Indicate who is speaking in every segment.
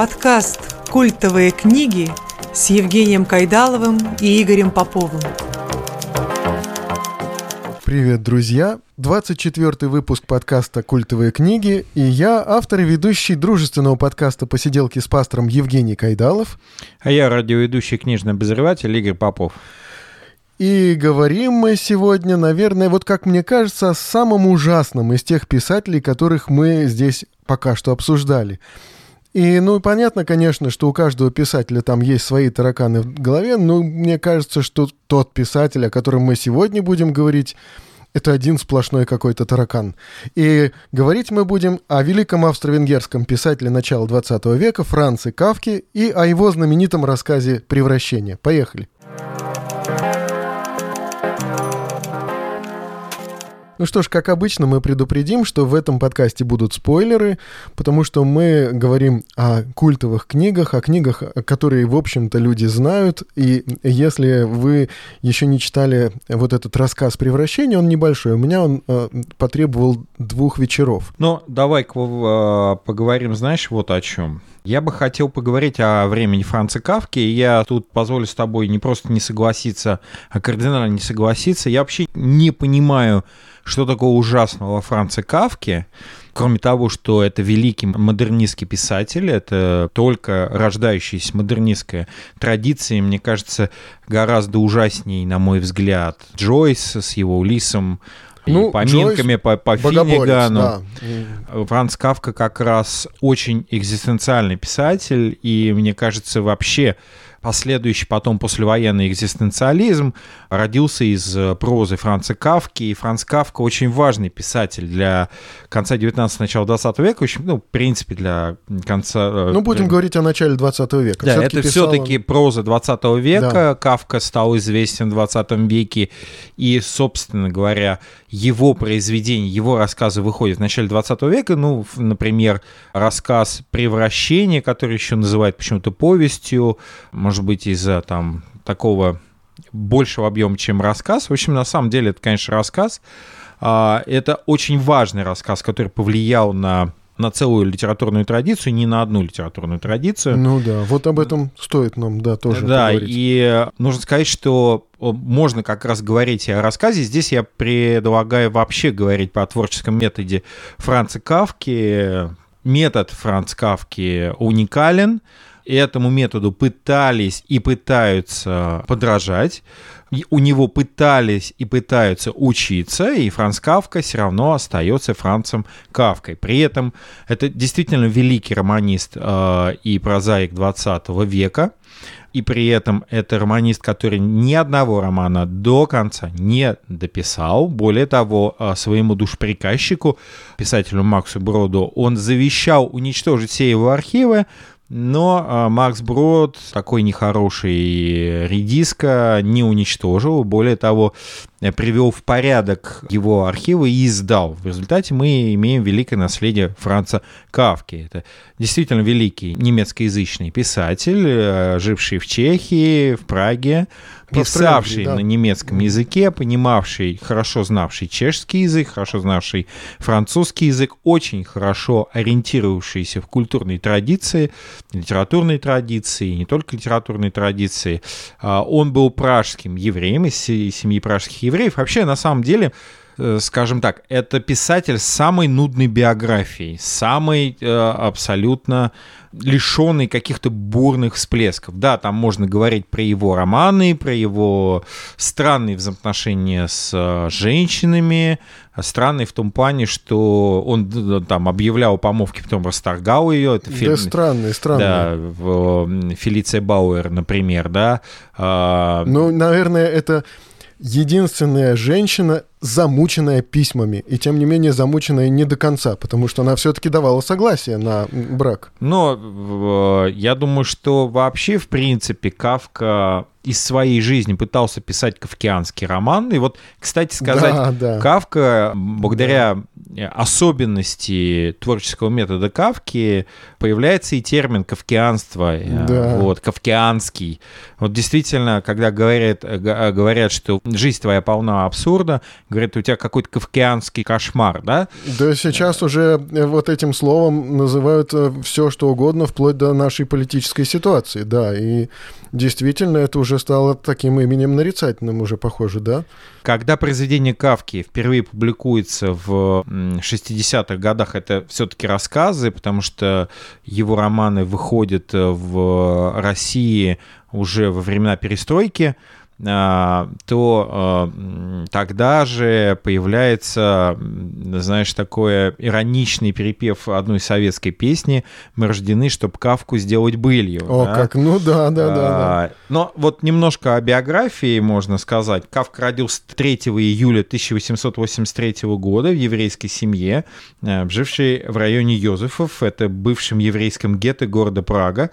Speaker 1: Подкаст «Культовые книги» с Евгением Кайдаловым и Игорем Поповым.
Speaker 2: Привет, друзья! 24 выпуск подкаста «Культовые книги» и я, автор и ведущий дружественного подкаста «Посиделки с пастором» Евгений Кайдалов.
Speaker 3: А я радиоведущий книжный обозреватель Игорь Попов.
Speaker 2: И говорим мы сегодня, наверное, вот как мне кажется, о самом ужасном из тех писателей, которых мы здесь пока что обсуждали. И, ну, понятно, конечно, что у каждого писателя там есть свои тараканы в голове, но мне кажется, что тот писатель, о котором мы сегодня будем говорить, это один сплошной какой-то таракан. И говорить мы будем о великом австро-венгерском писателе начала 20 века Франце Кавке и о его знаменитом рассказе «Превращение». Поехали. Ну что ж, как обычно, мы предупредим, что в этом подкасте будут спойлеры, потому что мы говорим о культовых книгах, о книгах, которые, в общем-то, люди знают. И если вы еще не читали вот этот рассказ «Превращение», он небольшой. У меня он э, потребовал двух вечеров.
Speaker 3: Ну, давай-ка э, поговорим, знаешь, вот о чем. Я бы хотел поговорить о времени Франца Кавки. Я тут позволю с тобой не просто не согласиться, а кардинально не согласиться. Я вообще не понимаю, что такого ужасного во Франце Кавке, кроме того, что это великий модернистский писатель, это только рождающаяся модернистская традиция, мне кажется, гораздо ужаснее, на мой взгляд, Джойс с его Улисом, ну, поминками Джойс, по, по Финнигану. Да. Франц Кавка как раз очень экзистенциальный писатель, и мне кажется, вообще последующий потом послевоенный экзистенциализм родился из э, прозы Франца Кавки. И Франц Кавка очень важный писатель для конца 19 начала 20 века, очень, ну, в принципе, для конца...
Speaker 2: Э, ну, будем для... говорить о начале 20 века.
Speaker 3: Да, все-таки это все-таки он... проза 20 века. Да. Кавка стал известен в 20 веке. И, собственно говоря, его произведения, его рассказы выходят в начале 20 века. Ну, например, рассказ «Превращение», который еще называют почему-то повестью, может быть, из-за там такого большего объема, чем рассказ. В общем, на самом деле, это, конечно, рассказ. А, это очень важный рассказ, который повлиял на на целую литературную традицию, не на одну литературную традицию.
Speaker 2: Ну да, вот об этом стоит нам, да, тоже
Speaker 3: Да, поговорить. и нужно сказать, что можно как раз говорить о рассказе. Здесь я предлагаю вообще говорить по творческом методе Франца Кавки. Метод Франц Кавки уникален этому методу пытались и пытаются подражать. У него пытались и пытаются учиться, и Франц Кавка все равно остается Францем Кавкой. При этом это действительно великий романист э, и прозаик 20 века, и при этом это романист, который ни одного романа до конца не дописал. Более того, э, своему душприказчику, писателю Максу Броду, он завещал уничтожить все его архивы, но а, Макс Брод, такой нехороший редиска, не уничтожил. Более того, привел в порядок его архивы и издал. В результате мы имеем великое наследие Франца Кавки. Это действительно великий немецкоязычный писатель, э, живший в Чехии, в Праге, писавший да. на немецком языке, понимавший, хорошо знавший чешский язык, хорошо знавший французский язык, очень хорошо ориентировавшийся в культурной традиции, литературной традиции, не только литературной традиции. А, он был пражским евреем из семьи пражских евреев. Вообще, на самом деле, скажем так, это писатель с самой нудной биографией, самой э, абсолютно лишенный каких-то бурных всплесков. Да, там можно говорить про его романы, про его странные взаимоотношения с э, женщинами, странный в том плане, что он там объявлял помолвки, потом расторгал ее.
Speaker 2: Это фильм, да, странный, странный.
Speaker 3: Да, в, Фелиция Бауэр, например, да.
Speaker 2: А, ну, наверное, это единственная женщина, замученная письмами, и тем не менее замученная не до конца, потому что она все-таки давала согласие на брак.
Speaker 3: Но я думаю, что вообще, в принципе, Кавка из своей жизни пытался писать кавкианский роман. И вот, кстати сказать,
Speaker 2: Да, да.
Speaker 3: Кавка, благодаря особенности творческого метода Кавки, появляется и термин кавкианство, э,
Speaker 2: Да.
Speaker 3: вот, кавкианский. Вот действительно, когда говорят, э, г- говорят, что жизнь твоя полна абсурда, говорят, у тебя какой-то кавкианский кошмар, да?
Speaker 2: Да сейчас уже э, вот этим словом называют все, что угодно, вплоть до нашей политической ситуации, да, и действительно это уже стало таким именем нарицательным уже, похоже, да?
Speaker 3: Когда произведение Кавки впервые публикуется в м, 60-х годах, это все-таки рассказы, потому что его романы выходят э, в России уже во времена перестройки, то а, тогда же появляется, знаешь, такое ироничный перепев одной советской песни «Мы рождены, чтоб Кавку сделать былью».
Speaker 2: О,
Speaker 3: да?
Speaker 2: как, ну да, да, да, да.
Speaker 3: А, Но вот немножко о биографии можно сказать. Кавка родился 3 июля 1883 года в еврейской семье, жившей в районе Йозефов, это бывшем еврейском гетто города Прага.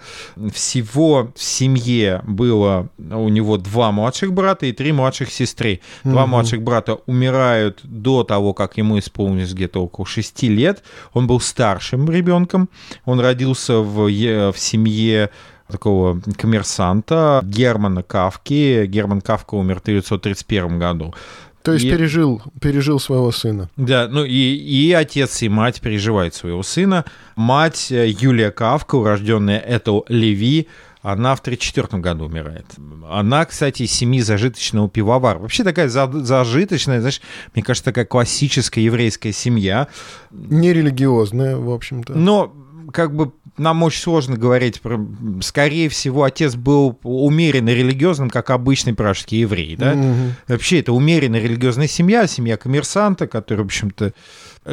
Speaker 3: Всего в семье было у него два младших брата и три младших сестры. Два
Speaker 2: Мгм.
Speaker 3: младших брата умирают до того, как ему исполнилось где-то около 6 лет. Он был старшим ребенком. Он родился в, в семье такого коммерсанта Германа Кавки. Герман Кавка умер в 1931 году.
Speaker 2: То есть
Speaker 3: И-
Speaker 2: пережил, пережил своего сына.
Speaker 3: Да, ну и, и отец, и мать переживают своего сына. Мать э, Юлия Кавка, урожденная Этел Леви, она в 1934 году умирает. Она, кстати, из семьи зажиточного пивовара. Вообще такая за- зажиточная, знаешь, мне кажется, такая классическая еврейская семья.
Speaker 2: Нерелигиозная, в общем-то.
Speaker 3: Но как бы нам очень сложно говорить про... Скорее всего, отец был умеренно религиозным, как обычный пражский еврей, да?
Speaker 2: Мгм.
Speaker 3: Вообще, это умеренно религиозная семья, семья коммерсанта, который, в общем-то,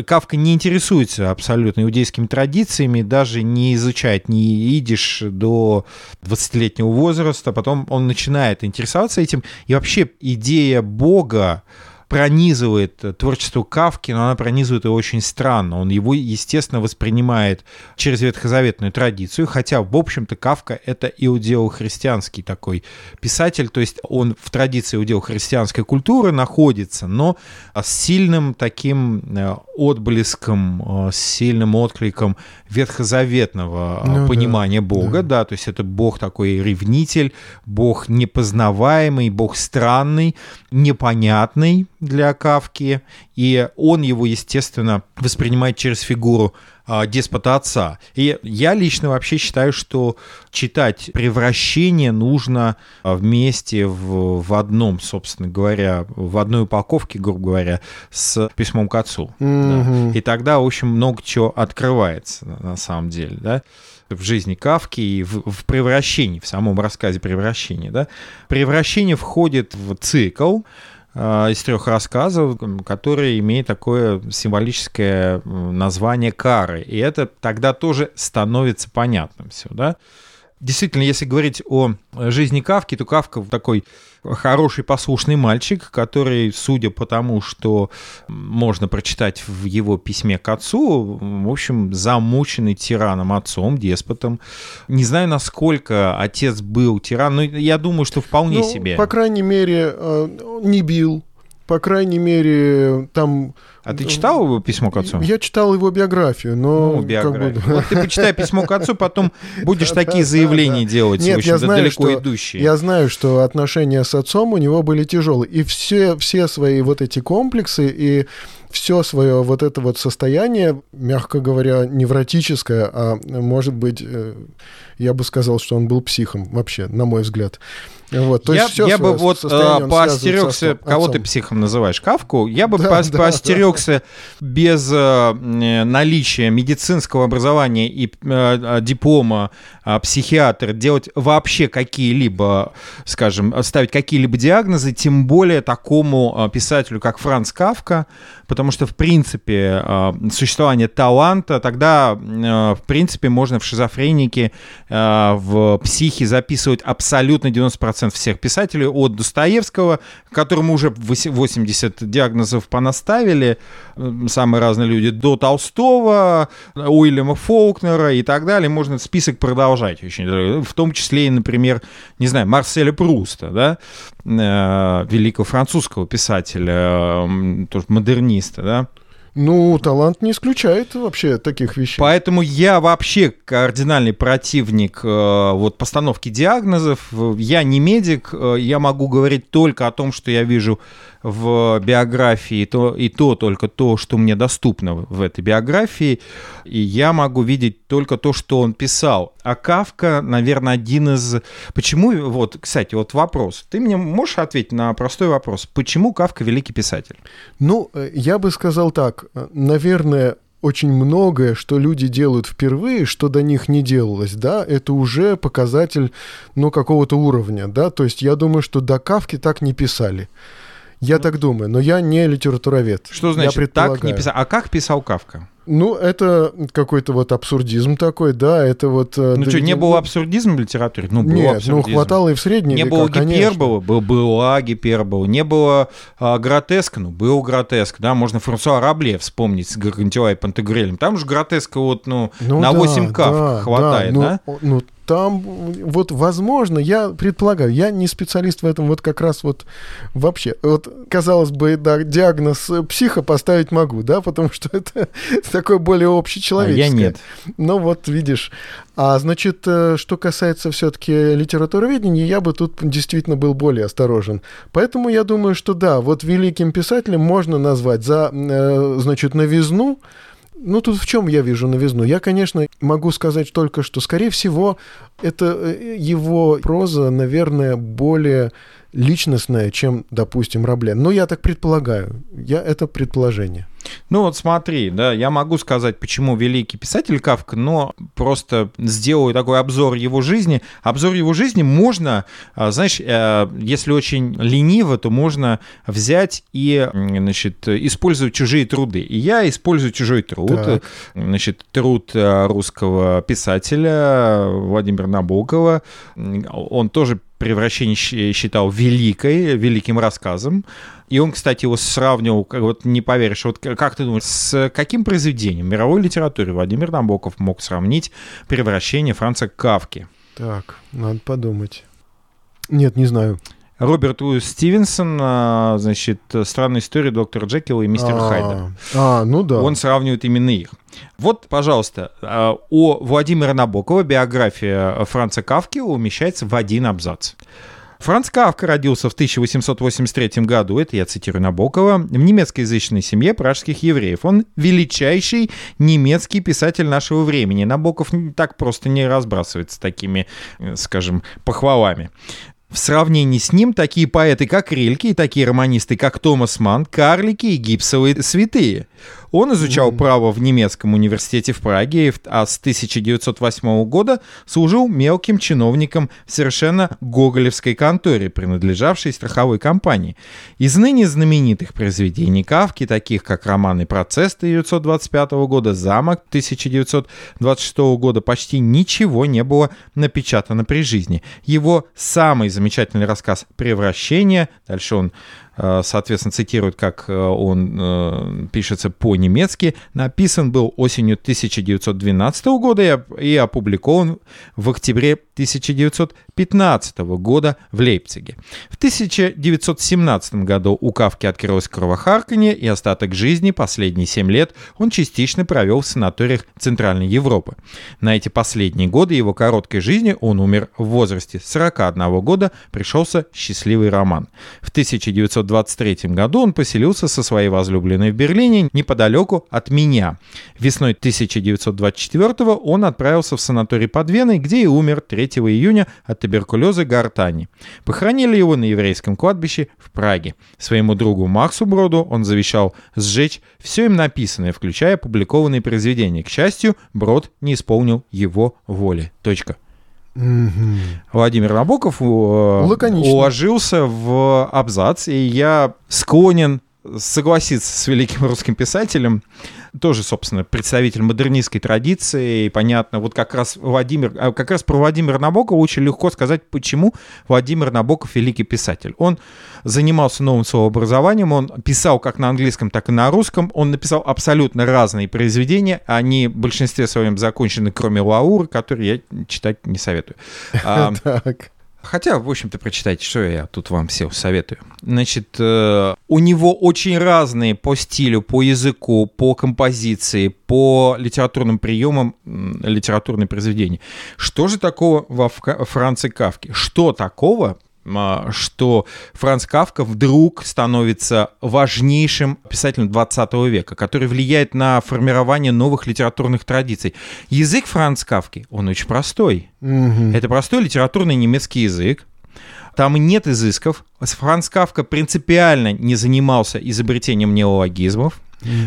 Speaker 3: Кавка не интересуется абсолютно иудейскими традициями, даже не изучает ни идиш до 20-летнего возраста, потом он начинает интересоваться этим, и вообще идея Бога пронизывает творчество Кавки, но она пронизывает его очень странно. Он его, естественно, воспринимает через ветхозаветную традицию, хотя, в общем-то, Кавка — это иудео-христианский такой писатель, то есть он в традиции иудео-христианской культуры находится, но с сильным таким э, отблеском, э, с сильным откликом ветхозаветного э,
Speaker 2: Ну да,
Speaker 3: понимания Бога, да. то есть это Бог такой ревнитель, Бог непознаваемый, Бог странный, непонятный для Кавки, и он его, естественно, воспринимает через фигуру а, деспота отца. И я лично вообще считаю, что читать «Превращение» нужно а, вместе в, в одном, собственно говоря, в одной упаковке, грубо говоря, с письмом к отцу. Да.
Speaker 2: Мгм.
Speaker 3: И тогда, в общем, много чего открывается на- самом деле, да в жизни Кавки и в, в превращении, в самом рассказе превращения. Да? Превращение входит в цикл из трех рассказов, который имеет такое символическое название кары. И это тогда тоже становится понятным все, да? Действительно, если говорить о жизни Кавки, то Кавка такой хороший послушный мальчик, который, судя по тому, что можно прочитать в его письме к отцу, в общем, замученный тираном отцом, деспотом. Не знаю, насколько отец был тиран, но я думаю, что вполне
Speaker 2: Ну,
Speaker 3: себе.
Speaker 2: По крайней мере, э, не бил. По крайней мере, там...
Speaker 3: А ты читал его письмо к отцу?
Speaker 2: Я читал его биографию, но...
Speaker 3: Ну,
Speaker 2: как
Speaker 3: биографию.
Speaker 2: бы-
Speaker 3: Вот ты почитай письмо к отцу, потом будешь такие заявления делать,
Speaker 2: Нет, я знаю,
Speaker 3: далеко идущие.
Speaker 2: Я знаю, что отношения с отцом у него были тяжелые. И все, все свои вот эти комплексы и все свое вот это вот состояние, мягко говоря, невротическое, а может быть, э, я бы сказал, что он был психом вообще, на мой взгляд. Вот, то
Speaker 3: я
Speaker 2: есть всё
Speaker 3: я бы вот э, поостерегся, кого ты психом называешь, Кавку, я бы
Speaker 2: Да,
Speaker 3: поос-
Speaker 2: да,
Speaker 3: поостерегся без э, э, наличия медицинского образования и э, диплома э, психиатра делать вообще какие-либо, скажем, ставить какие-либо диагнозы, тем более такому э, писателю, как Франц Кавка, потому что, в принципе, э, существование таланта, тогда, э, в принципе, можно в шизофренике, э, в психе записывать абсолютно 90% всех писателей, от Достоевского, которому уже 80 диагнозов понаставили, самые разные люди, до Толстого, Уильяма Фолкнера и так далее. Можно список продолжать очень. В том числе и, например, не знаю, Марселя Пруста, да, э, великого французского писателя, тоже модерниста, да,
Speaker 2: ну, талант не исключает вообще таких вещей.
Speaker 3: Поэтому я вообще кардинальный противник э, вот постановки диагнозов. Я не медик, э, я могу говорить только о том, что я вижу в биографии, то, и то только то, что мне доступно в этой биографии, и я могу видеть только то, что он писал. А Кавка, наверное, один из... Почему, вот, кстати, вот вопрос. Ты мне можешь ответить на простой вопрос. Почему Кавка великий писатель?
Speaker 2: Ну, э, я бы сказал так. Наверное, очень многое, что люди делают впервые, что до них не делалось, да, это уже показатель, ну, какого-то уровня, да, то есть я думаю, что до Кавки так не писали. Я так думаю, но я не литературовед.
Speaker 3: Что значит так не писал? А как писал Кавка?
Speaker 2: Ну, это какой-то вот абсурдизм такой, да, это вот...
Speaker 3: Э, ну что, не было абсурдизма в литературе? Ну,
Speaker 2: был Нет, ну, абсурдизм. ну хватало и в средние
Speaker 3: Не
Speaker 2: века,
Speaker 3: было гипербола, был, была гипербола, не было а, гротеска, ну, был гротеск, да, можно Франсуа Рабле вспомнить с Гаргантюа и Пантагрелем, там же гротеска вот, ну, ну на да, 8 кав да, хватает, да?
Speaker 2: Ну, ну, там вот возможно, я предполагаю, я не специалист в этом вот как раз вот вообще. Вот, казалось бы, да, диагноз психа поставить могу, да, потому что это такое более общечеловеческое. А
Speaker 3: я нет.
Speaker 2: Ну вот, видишь. А значит, э, что касается все-таки литературоведения, я бы тут действительно был более осторожен. Поэтому я думаю, что да, вот великим писателем можно назвать за, э, значит, новизну, ну, тут в чем я вижу новизну? Я, конечно, могу сказать только, что, скорее всего, это э, его проза, наверное, более личностная, чем, допустим, Рабле. Но я так предполагаю. Я, это предположение.
Speaker 3: Ну вот смотри, да, я могу сказать, почему великий писатель Кавка, но просто сделаю такой обзор его жизни. Обзор его жизни можно, а, знаешь, э, если очень лениво, то можно взять и, значит, использовать чужие труды. И я использую чужой труд, так. значит, труд э, русского писателя Владимира Набокова. Он тоже превращение считал великой, великим рассказом. И он, кстати, его сравнивал, вот не поверишь, вот как ты думаешь, с каким произведением мировой литературы Владимир Набоков мог сравнить превращение Франца Кавки?
Speaker 2: Так, надо подумать. Нет, не знаю.
Speaker 3: Роберт Луис Стивенсон, а, значит, «Странная история доктора Джекила и мистера а, Хайда».
Speaker 2: А, ну да.
Speaker 3: Он сравнивает именно их. Вот, пожалуйста, а, о Владимира Набокова биография Франца Кавки умещается в один абзац. Франц Кавка родился в 1883 году, это я цитирую Набокова, в немецкоязычной семье пражских евреев. Он величайший немецкий писатель нашего времени. Набоков так просто не разбрасывается такими, э, скажем, похвалами. В сравнении с ним такие поэты, как Рильке, и такие романисты, как Томас Ман, карлики и гипсовые святые. Он изучал mm-hmm. право в немецком университете в Праге, а с 1908 года служил мелким чиновником в совершенно гоголевской конторе, принадлежавшей страховой компании. Из ныне знаменитых произведений Кавки, таких как романы «Процесс» 1925 года, «Замок» 1926 года, почти ничего не было напечатано при жизни. Его самый замечательный рассказ «Превращение», дальше он соответственно, цитирует, как э, он э, пишется по-немецки, написан был осенью 1912 года и опубликован в октябре 1915 года в Лейпциге. В 1917 году у Кавки открылось кровохарканье, и остаток жизни, последние 7 лет, он частично провел в санаториях Центральной Европы. На эти последние годы его короткой жизни он умер в возрасте 41 года, пришелся счастливый роман. В 1900 1923 году он поселился со своей возлюбленной в Берлине неподалеку от меня. Весной 1924 он отправился в санаторий под Веной, где и умер 3 июня от туберкулеза гортани. Похоронили его на еврейском кладбище в Праге. Своему другу Максу Броду он завещал сжечь все им написанное, включая опубликованные произведения. К счастью, Брод не исполнил его воли. Точка. Угу. Владимир Набоков э, Лаконично. уложился в абзац, и я склонен согласиться с великим русским писателем. Тоже, собственно, представитель модернистской традиции, и понятно, вот как раз Владимир, а, как раз про Владимира Набокова очень легко сказать, почему Владимир Набоков великий писатель. Он занимался новым словообразованием, он писал как на английском, так и на русском, он написал абсолютно разные произведения, они в большинстве своем закончены, кроме Лауры, который я читать не советую. А,
Speaker 2: Так.
Speaker 3: Хотя, в общем-то, прочитайте, что я тут вам всем советую. Значит, э, у него очень разные по стилю, по языку, по композиции, по литературным приемам литературные произведения. Что же такого во Франце Кавке? Что такого, что Франц Кавка вдруг становится важнейшим писателем 20 века, который влияет на формирование новых литературных традиций. Язык Франц Кавки, он очень простой.
Speaker 2: Мгм.
Speaker 3: Это простой литературный немецкий язык. Там нет изысков. Франц Кавка принципиально не занимался изобретением неологизмов.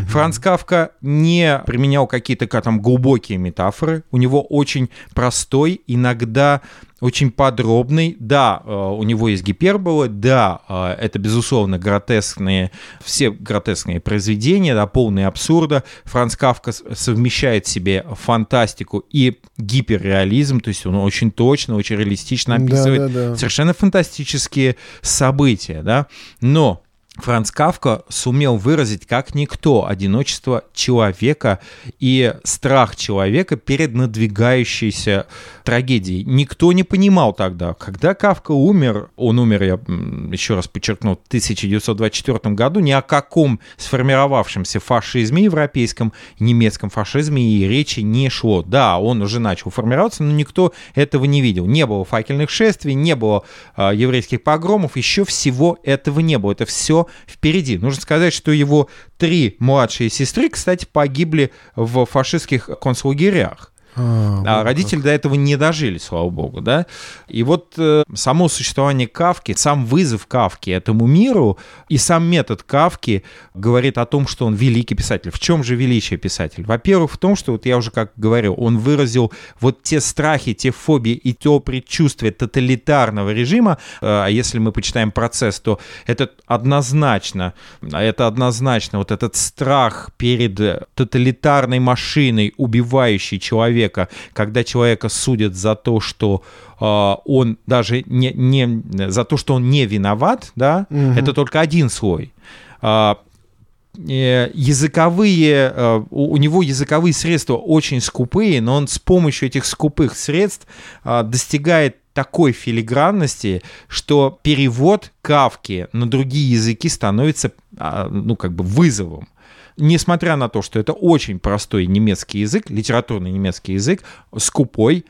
Speaker 3: Франц Кавка не применял какие-то ка- там глубокие метафоры. У него очень простой, иногда очень подробный. Да, э, у него есть гиперболы, да, э, это, безусловно, гротескные, все гротескные произведения, да, полные абсурда. Франц Кавка совмещает в себе фантастику и гиперреализм, то есть он очень точно, очень реалистично описывает
Speaker 2: Да-да-да.
Speaker 3: совершенно фантастические события, да, но Франц Кавка сумел выразить как никто одиночество человека и страх человека перед надвигающейся трагедией. Никто не понимал тогда, когда Кавка умер, он умер, я еще раз подчеркну, в 1924 году, ни о каком сформировавшемся фашизме европейском, немецком фашизме и речи не шло. Да, он уже начал формироваться, но никто этого не видел. Не было факельных шествий, не было а, еврейских погромов, еще всего этого не было. Это все впереди. Нужно сказать, что его три младшие сестры, кстати, погибли в фашистских концлагерях.
Speaker 2: А,
Speaker 3: А родители до этого не дожили, слава богу, да. И вот э, само существование Кавки, сам вызов Кавки этому миру и сам метод Кавки говорит о том, что он великий писатель. В чем же величие писателя? Во-первых, в том, что, вот я уже как говорил, он выразил вот те страхи, те фобии и то предчувствие тоталитарного режима. Э, А если мы почитаем процесс, то это однозначно, это однозначно вот этот страх перед э, тоталитарной машиной, убивающей человека, когда человека судят за то, что э, он даже не, не за то, что он не виноват, да,
Speaker 2: Мгм.
Speaker 3: это только один слой. А, э, языковые, э, у него языковые средства очень скупые, но он с помощью этих скупых средств а, достигает такой филигранности, что перевод Кавки на другие языки становится, а, ну, как бы вызовом. Несмотря на то, что это очень простой немецкий язык, литературный немецкий язык, скупой,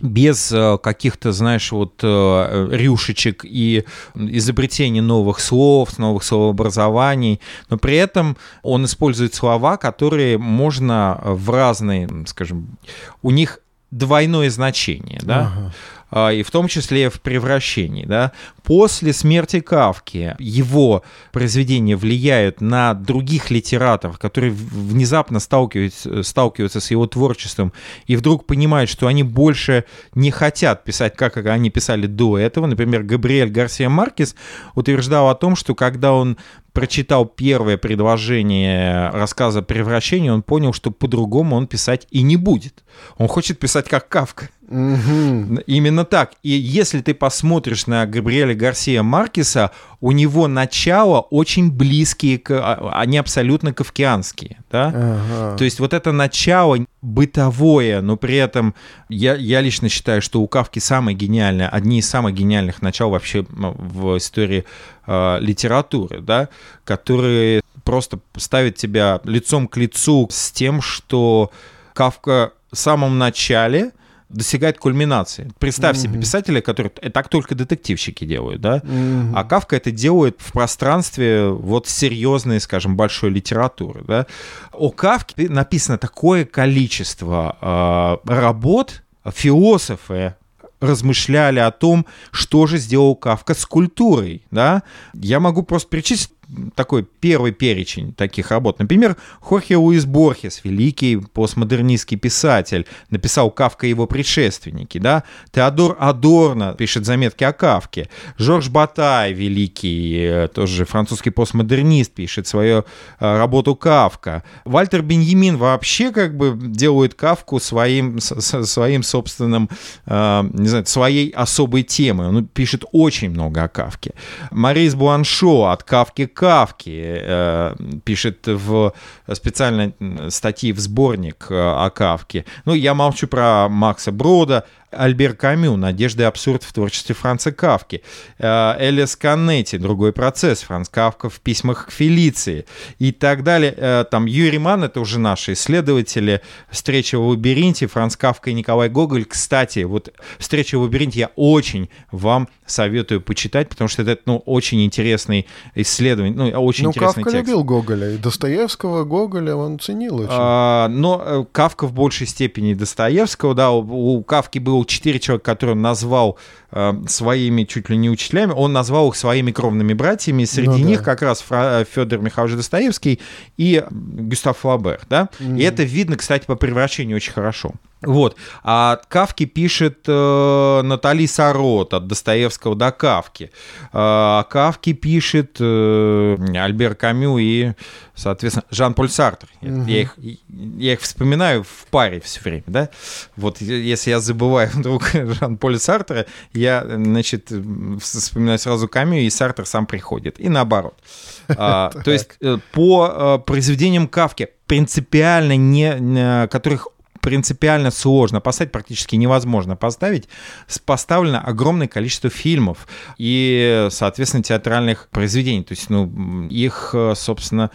Speaker 3: без э, каких-то, знаешь, вот э, рюшечек и изобретения новых слов, новых словообразований, но при этом он использует слова, которые можно в разные, скажем, у них двойное значение, да,
Speaker 2: Ага.
Speaker 3: А, и в том числе в превращении. Да? После смерти Кавки его произведения влияют на других литераторов, которые внезапно сталкиваются, сталкиваются с его творчеством и вдруг понимают, что они больше не хотят писать, как они писали до этого. Например, Габриэль Гарсия Маркес утверждал о том, что когда он прочитал первое предложение рассказа «Превращение», он понял, что по-другому он писать и не будет. Он хочет писать как Кавка.
Speaker 2: Мгм.
Speaker 3: Именно так. И если ты посмотришь на Габриэля Гарсия Маркеса, у него начало очень близкие, к, а- они абсолютно кавкианские. Да?
Speaker 2: Ага.
Speaker 3: То есть вот это начало бытовое, но при этом я, я лично считаю, что у Кавки самое гениальное, одни из самых гениальных начал вообще в истории э, литературы, да, которые просто ставят тебя лицом к лицу с тем, что Кавка в самом начале достигает кульминации. Представь себе писателя, который так только детективщики делают, да?
Speaker 2: Мгм.
Speaker 3: А Кавка это делает в пространстве вот серьезной, скажем, большой литературы. Да? О Кавке написано такое количество э, работ, философы размышляли о том, что же сделал Кавка с культурой. Да? Я могу просто перечислить такой первый перечень таких работ. Например, Хорхе Луис Борхес, великий постмодернистский писатель, написал Кавка и его предшественники. Да? Теодор Адорно пишет заметки о Кавке. Жорж Батай, великий, э, тоже французский постмодернист, пишет свою э, работу Кавка. Вальтер Беньямин вообще как бы делает Кавку своим, своим собственным, э, не знаю, своей особой темой. Он пишет очень много о Кавке. Марис Буаншо от Кавки Кавки пишет в специальной статьи в сборник о Кавке. Ну, я молчу про Макса Брода, Альбер Камю «Надежда и абсурд в творчестве Франца Кавки», э, Элис Каннетти «Другой процесс», Франц Кавка в письмах к Фелиции и так далее. Э, там Юрий Ман, это уже наши исследователи, «Встреча в лабиринте», Франц Кавка и Николай Гоголь. Кстати, вот «Встреча в лабиринте» я очень вам советую почитать, потому что это ну, очень интересный исследование, ну, очень
Speaker 2: ну,
Speaker 3: интересный
Speaker 2: Кавка
Speaker 3: текст.
Speaker 2: любил Гоголя, и Достоевского, Гоголя он ценил очень.
Speaker 3: А, но э, Кавка в большей степени Достоевского, да, у, у Кавки был четыре человека, которые он назвал своими чуть ли не учителями, он назвал их своими кровными братьями, среди ну, них да. как раз Федор Михайлович Достоевский и Гюстав Флабер, да, mm-hmm. и это видно, кстати, по превращению очень хорошо. Вот. А от Кавки пишет э, Натали Сарот, от Достоевского до Кавки. А Кавки пишет э, Альбер Камю и, соответственно, Жан-Поль Сартр. Угу. Я, их, я их вспоминаю в паре все время, да? Вот если я забываю вдруг Жан-Поля Сартра, я, значит, вспоминаю сразу Камю, и Сартр сам приходит. И наоборот. А, то есть э, по э, произведениям Кавки принципиально не, которых принципиально сложно поставить, практически невозможно поставить, поставлено огромное количество фильмов и, соответственно, театральных произведений. То есть, ну, их, собственно,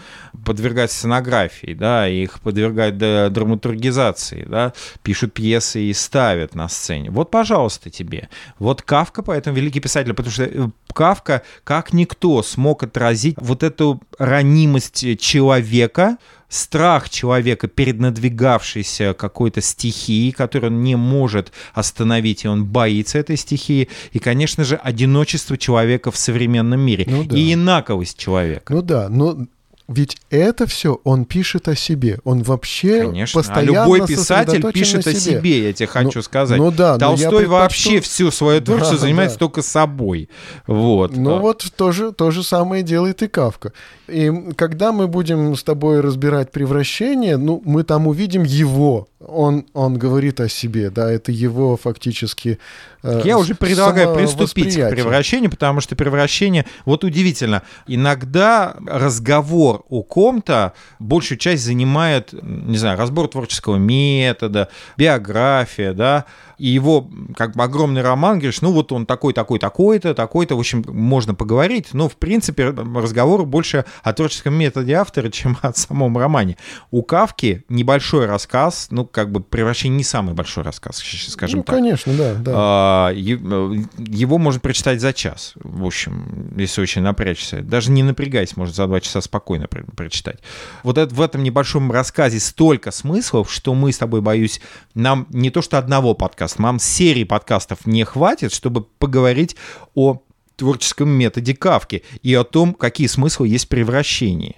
Speaker 3: подвергают сценографии, да, их подвергают драматургизации, да, пишут пьесы и ставят на сцене. Вот, пожалуйста, тебе. Вот Кавка, поэтому великий писатель, потому что э, Кавка, как никто, смог отразить вот эту ранимость человека, страх человека перед надвигавшейся какой-то стихией, которую он не может остановить, и он боится этой стихии, и, конечно же, одиночество человека в современном мире, ну, да. и инаковость человека.
Speaker 2: Ну да, но ведь это все он пишет о себе. Он вообще Конечно. постоянно
Speaker 3: а любой писатель пишет о себе, я тебе хочу
Speaker 2: ну,
Speaker 3: сказать.
Speaker 2: Ну да,
Speaker 3: Толстой вообще всю свою творчество да, занимается да. только собой. Вот.
Speaker 2: Ну вот то же, то же самое делает и Кавка. И когда мы будем с тобой разбирать превращение, ну, мы там увидим его. Он, он говорит о себе, да, это его фактически
Speaker 3: э, Я уже предлагаю приступить к превращению, потому что превращение, вот удивительно, иногда разговор о ком-то большую часть занимает, не знаю, разбор творческого метода, биография, да, и его как бы огромный роман, говоришь, ну вот он такой, такой, такой-то, такой-то, в общем, можно поговорить, но в принципе разговор больше о творческом методе автора, чем о самом романе. У Кавки небольшой рассказ, ну как бы превращение не самый большой рассказ, скажем
Speaker 2: ну,
Speaker 3: так.
Speaker 2: конечно, да. да.
Speaker 3: А, его можно прочитать за час, в общем, если очень напрячься. Даже не напрягаясь, можно за два часа спокойно прочитать. Вот это, в этом небольшом рассказе столько смыслов, что мы с тобой, боюсь, нам не то что одного подкаста, подкаст. Нам серии подкастов не хватит, чтобы поговорить о творческом методе Кавки и о том, какие смыслы есть в превращении.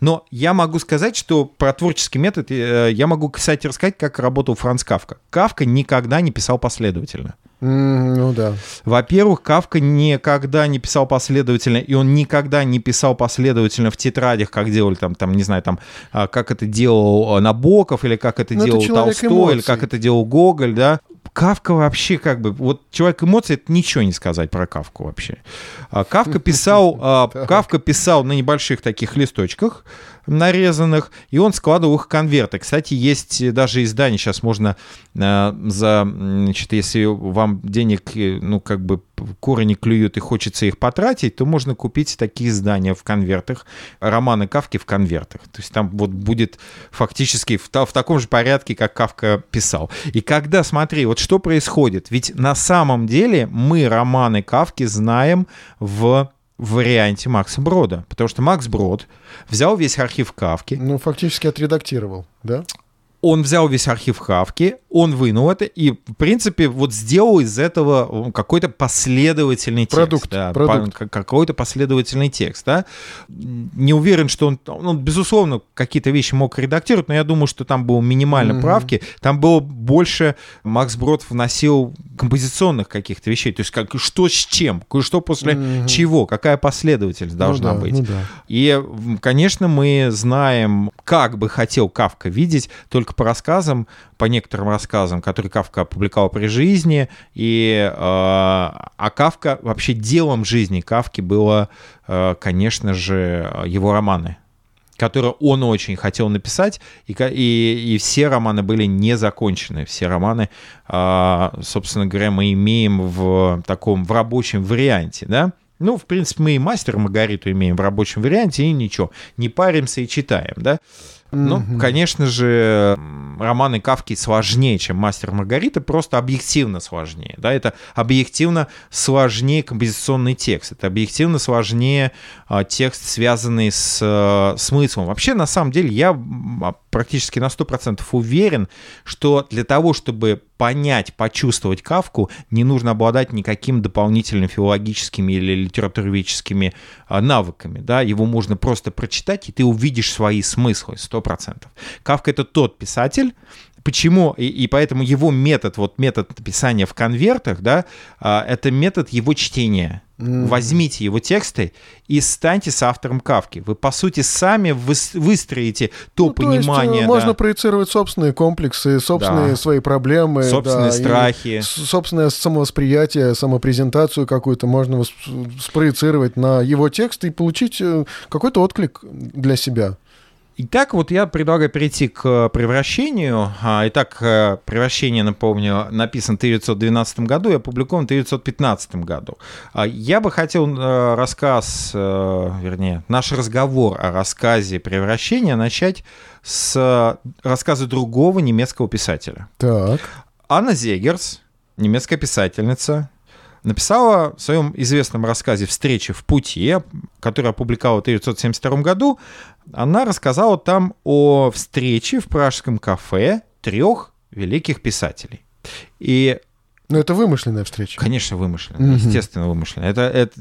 Speaker 3: Но я могу сказать, что про творческий метод э, я могу, кстати, рассказать, как работал Франц Кавка. Кавка никогда не писал последовательно.
Speaker 2: Mm, ну да.
Speaker 3: Во-первых, Кавка никогда не писал последовательно, и он никогда не писал последовательно в тетрадях, как делали там, там не знаю, там, а, как это делал Набоков, или как это Но ну, делал это Толстой, эмоций. или как это делал Гоголь, да. Кавка вообще как бы, вот человек эмоций, это ничего не сказать про Кавку вообще. А, Кавка писал, а, Кавка писал на небольших таких листочках, нарезанных, и он складывал их в конверты. Кстати, есть даже издание, сейчас можно э, за, значит, если вам денег, э, ну, как бы корни клюют и хочется их потратить, то можно купить такие издания в конвертах, романы Кавки в конвертах. То есть там вот будет фактически в, в таком же порядке, как Кавка писал. И когда, смотри, вот что происходит, ведь на самом деле мы романы Кавки знаем в в варианте Макса Брода. Потому что Макс Брод взял весь архив Кавки.
Speaker 2: Ну, фактически отредактировал, да?
Speaker 3: Он взял весь архив Хавки, он вынул это и, в принципе, вот сделал из этого какой-то последовательный
Speaker 2: продукт,
Speaker 3: текст. Да,
Speaker 2: продукт.
Speaker 3: По, какой-то последовательный текст, да. Не уверен, что он, он безусловно, какие-то вещи мог редактировать, но я думаю, что там было минимально mm-hmm. правки. Там было больше, Макс Брод вносил композиционных каких-то вещей, то есть как, что с чем, что после mm-hmm. чего, какая последовательность ну должна
Speaker 2: да,
Speaker 3: быть.
Speaker 2: Ну да.
Speaker 3: И, конечно, мы знаем, как бы хотел Кавка видеть, только по рассказам, по некоторым рассказам, которые Кавка опубликовал при жизни, и, э, а Кавка, вообще делом жизни Кавки было, э, конечно же, его романы которые он очень хотел написать, и, и, и все романы были не закончены. Все романы, э, собственно говоря, мы имеем в таком в рабочем варианте, да. Ну, в принципе, мы и мастер Маргариту имеем в рабочем варианте, и ничего, не паримся и читаем, да. Ну, конечно же, романы Кавки сложнее, чем «Мастер Маргарита», просто объективно сложнее. Да? Это объективно сложнее композиционный текст, это объективно сложнее а, текст, связанный с а, смыслом. Вообще, на самом деле, я практически на 100% уверен, что для того, чтобы понять, почувствовать Кавку, не нужно обладать никаким дополнительными филологическими или литературоведческими а, навыками. Да? Его можно просто прочитать, и ты увидишь свои смыслы 100%. Кавка — это тот писатель, Почему? И, и поэтому его метод, вот метод писания в конвертах, да, а, это метод его чтения. Mm. Возьмите его тексты и станьте с автором Кавки. Вы, по сути, сами выстроите то ну, понимание. То есть,
Speaker 2: да. Можно проецировать собственные комплексы, собственные да. свои проблемы.
Speaker 3: Собственные да, страхи.
Speaker 2: Собственное самовосприятие, самопрезентацию какую-то можно спроецировать на его текст и получить э, какой-то отклик для себя.
Speaker 3: Итак, вот я предлагаю перейти к превращению. А, итак, э, превращение, напомню, написан в 1912 году и опубликован в 1915 году. А, я бы хотел э, рассказ, э, вернее, наш разговор о рассказе превращения начать с рассказа другого немецкого писателя.
Speaker 2: Так.
Speaker 3: Анна Зегерс, немецкая писательница, написала в своем известном рассказе «Встреча в пути», который опубликовала в 1972 году, она рассказала там о встрече в пражском кафе трех великих писателей. И
Speaker 2: но это вымышленная встреча.
Speaker 3: Конечно, вымышленная, угу. естественно, вымышленная. Это, это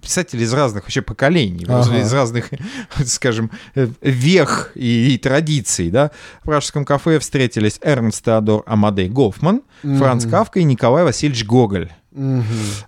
Speaker 3: писатели из разных вообще поколений, ага. из разных, скажем, вех и, и традиций. Да? В пражском кафе встретились Эрнст Теодор Амадей Гофман, угу. Франц Кавка и Николай Васильевич Гоголь.
Speaker 2: Угу.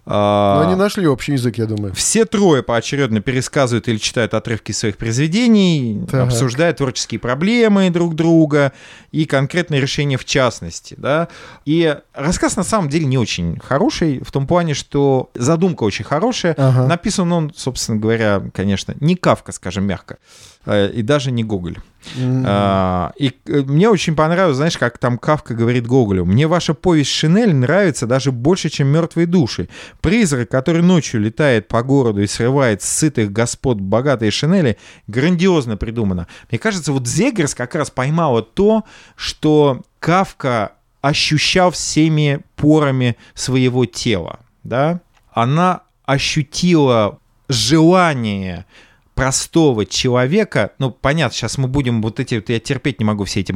Speaker 2: А, Но они нашли общий язык, я думаю.
Speaker 3: Все трое поочередно пересказывают или читают отрывки своих произведений, так. обсуждают творческие проблемы друг друга и конкретные решения в частности. Да? И рассказ на самом деле не очень хороший, в том плане, что задумка очень хорошая. Ага. Написан он, собственно говоря, конечно, не Кавка, скажем мягко, и даже не Гоголь. Mm-hmm. И э, мне очень понравилось, знаешь, как там Кавка говорит Гоголю. Мне ваша повесть «Шинель» нравится даже больше, чем «Мертвые души». Призрак, который ночью летает по городу и срывает с сытых господ богатые шинели, грандиозно придумано. Мне кажется, вот Зегерс как раз поймала то, что Кавка ощущал всеми порами своего тела. Да? Она ощутила желание простого человека, ну, понятно, сейчас мы будем вот эти, вот я терпеть не могу все эти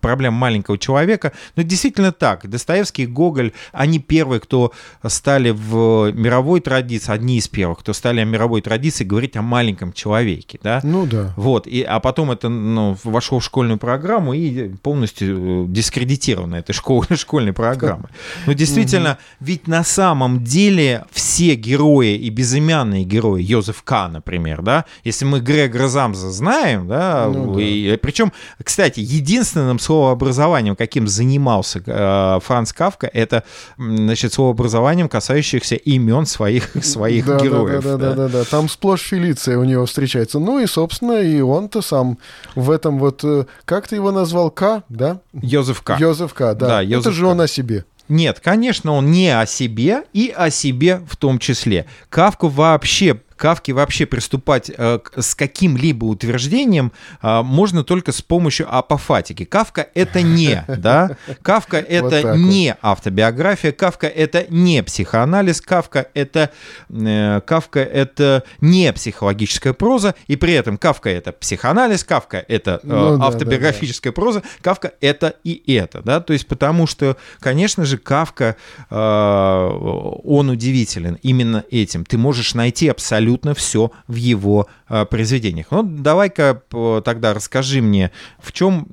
Speaker 3: проблемы маленького человека, но действительно так. Достоевский и Гоголь, они первые, кто стали в мировой традиции, одни из первых, кто стали в мировой традиции говорить о маленьком человеке, да?
Speaker 2: Ну да.
Speaker 3: Вот, и, а потом это ну, вошло в школьную программу и полностью дискредитировано этой школ, школьной программы. Но действительно, ведь на самом деле все герои и безымянные герои, Йозеф К, например, да, если мы Грегора Замза знаем, да, ну, и, да. причем, кстати, единственным словообразованием, каким занимался э, Франц Кавка, это, значит, словообразованием, касающихся имен своих, своих
Speaker 2: да,
Speaker 3: героев.
Speaker 2: Да, да, да, да, да, да, там сплошь Фелиция у него встречается. Ну и, собственно, и он-то сам в этом вот, э, как ты его назвал, К, да?
Speaker 3: Йозеф К.
Speaker 2: Йозеф К, да. да Йозеф это же К. он о себе.
Speaker 3: Нет, конечно, он не о себе и о себе в том числе. Кавку вообще Кавке вообще приступать э, с каким-либо утверждением э, можно только с помощью апофатики. Кавка — это не, да? Кавка — это не автобиография, Кавка — это не психоанализ, Кавка — это Кавка — это не психологическая проза, и при этом Кавка — это психоанализ, Кавка — это ну, автобиографическая проза, Кавка — это и это, да? То есть потому что, конечно же, Кавка, он удивителен именно этим. Ты можешь найти абсолютно все в его э, произведениях. Ну, давай-ка тогда расскажи мне, в чем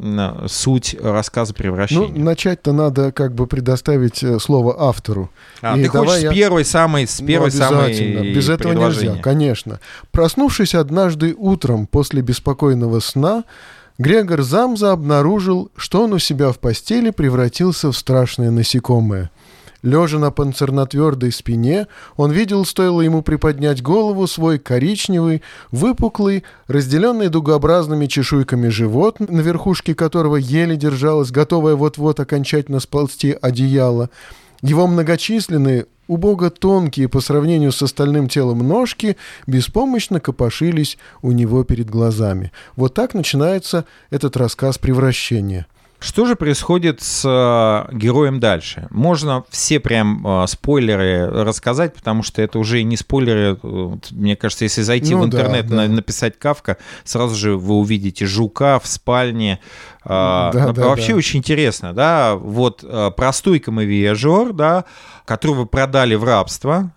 Speaker 3: суть рассказа превращения.
Speaker 2: Ну, начать-то надо как бы предоставить э, слово автору.
Speaker 3: А, И ты хочешь я... с первой самой, с ну, первой ну, самой
Speaker 2: Без этого нельзя, конечно. Проснувшись однажды утром после беспокойного сна, Грегор Замза обнаружил, что он у себя в постели превратился в страшное насекомое. Лежа на панцирнотвердой спине, он видел, стоило ему приподнять голову, свой коричневый, выпуклый, разделенный дугообразными чешуйками живот, на верхушке которого еле держалось, готовое вот-вот окончательно сползти одеяло. Его многочисленные, убого тонкие по сравнению с остальным телом ножки беспомощно копошились у него перед глазами. Вот так начинается этот рассказ превращения.
Speaker 3: Что же происходит с э, героем дальше? Можно все прям э, спойлеры рассказать, потому что это уже не спойлеры. Мне кажется, если зайти ну, в интернет, да, да. написать Кавка, сразу же вы увидите жука в спальне. Э, да, да, Вообще да. очень интересно, да, вот э, простой камевиажер, да, которого продали в рабство,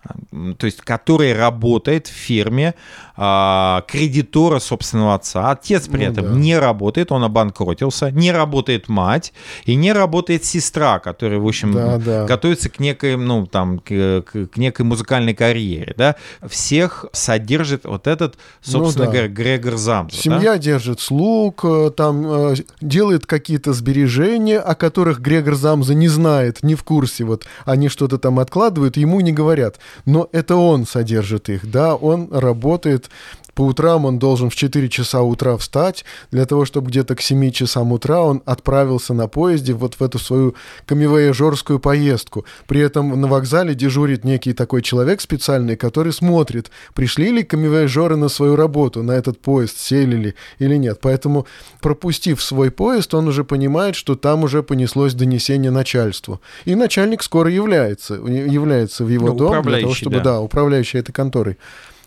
Speaker 3: то есть который работает в фирме а, кредитора собственного отца. Отец при ну, этом да. не работает, он обанкротился, не работает мать и не работает сестра, которая, в общем, да, да. готовится к некой, ну, там, к, к некой музыкальной карьере, да. Всех содержит вот этот, собственно ну, да. говоря, Грегор Замс.
Speaker 2: Семья
Speaker 3: да?
Speaker 2: держит слуг, э, там э, делает какие-то сбережения, о которых Грегор Замза не знает, не в курсе, вот они что-то там откладывают, ему не говорят. Но это он содержит их, да, он работает по утрам он должен в 4 часа утра встать, для того, чтобы где-то к 7 часам утра он отправился на поезде вот в эту свою камевояжерскую поездку. При этом на вокзале дежурит некий такой человек специальный, который смотрит, пришли ли камевояжеры на свою работу, на этот поезд, сели ли или нет. Поэтому, пропустив свой поезд, он уже понимает, что там уже понеслось донесение начальству. И начальник скоро является, является в его ну, дом для того, чтобы, да. да, управляющий этой конторой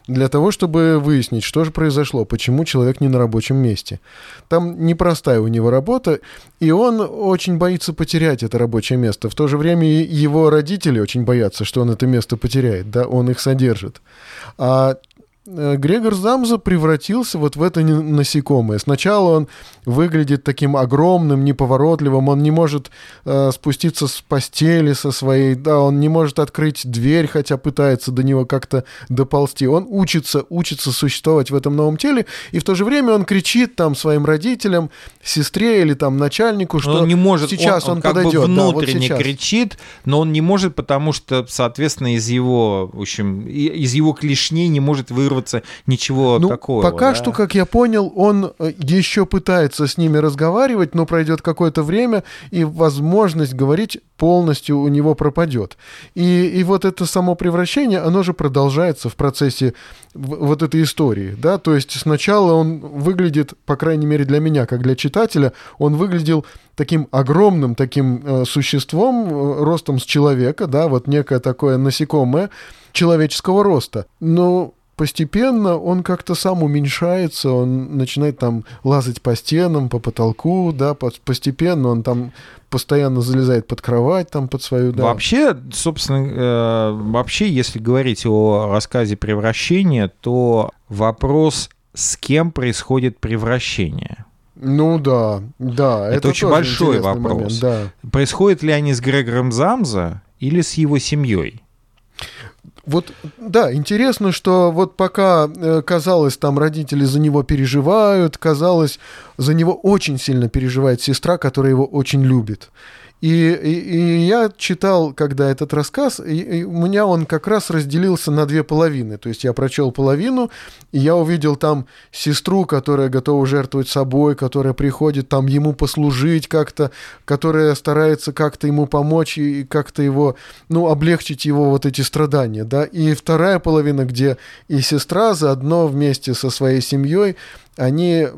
Speaker 2: для того, чтобы выяснить, что же произошло, почему человек не на рабочем месте. Там непростая у него работа, и он очень боится потерять это рабочее место. В то же время его родители очень боятся, что он это место потеряет, да, он их содержит. А Грегор Замза превратился вот в это насекомое. Сначала он выглядит таким огромным, неповоротливым, он не может э, спуститься с постели со своей, да, он не может открыть дверь, хотя пытается до него как-то доползти. Он учится, учится существовать в этом новом теле, и в то же время он кричит там своим родителям, сестре или там начальнику, что
Speaker 3: он не может,
Speaker 2: сейчас он,
Speaker 3: он, он как
Speaker 2: подойдет.
Speaker 3: бы внутренне да, вот кричит, но он не может, потому что, соответственно, из его, в общем, из его клешней не может вырваться вырваться ничего ну, такого.
Speaker 2: Пока
Speaker 3: да?
Speaker 2: что, как я понял, он э, еще пытается с ними разговаривать, но пройдет какое-то время, и возможность говорить полностью у него пропадет. И, и вот это само превращение, оно же продолжается в процессе вот этой истории, да, то есть сначала он выглядит, по крайней мере для меня, как для читателя, он выглядел таким огромным таким э, существом, э, ростом с человека, да, вот некое такое насекомое человеческого роста. Но постепенно он как-то сам уменьшается, он начинает там лазать по стенам, по потолку, да, постепенно он там постоянно залезает под кровать, там под свою, да.
Speaker 3: Вообще, собственно, э, вообще, если говорить о рассказе превращения, то вопрос, с кем происходит превращение.
Speaker 2: Ну да, да.
Speaker 3: Это, это очень большой вопрос. Момент, да. Происходит ли они с Грегором Замза или с его семьей?
Speaker 2: Вот, да, интересно, что вот пока э, казалось, там родители за него переживают, казалось, за него очень сильно переживает сестра, которая его очень любит. И, и, и я читал, когда этот рассказ, и, и у меня он как раз разделился на две половины. То есть я прочел половину, и я увидел там сестру, которая готова жертвовать собой, которая приходит там ему послужить как-то, которая старается как-то ему помочь и как-то его, ну, облегчить его вот эти страдания, да. И вторая половина, где и сестра заодно вместе со своей семьей, они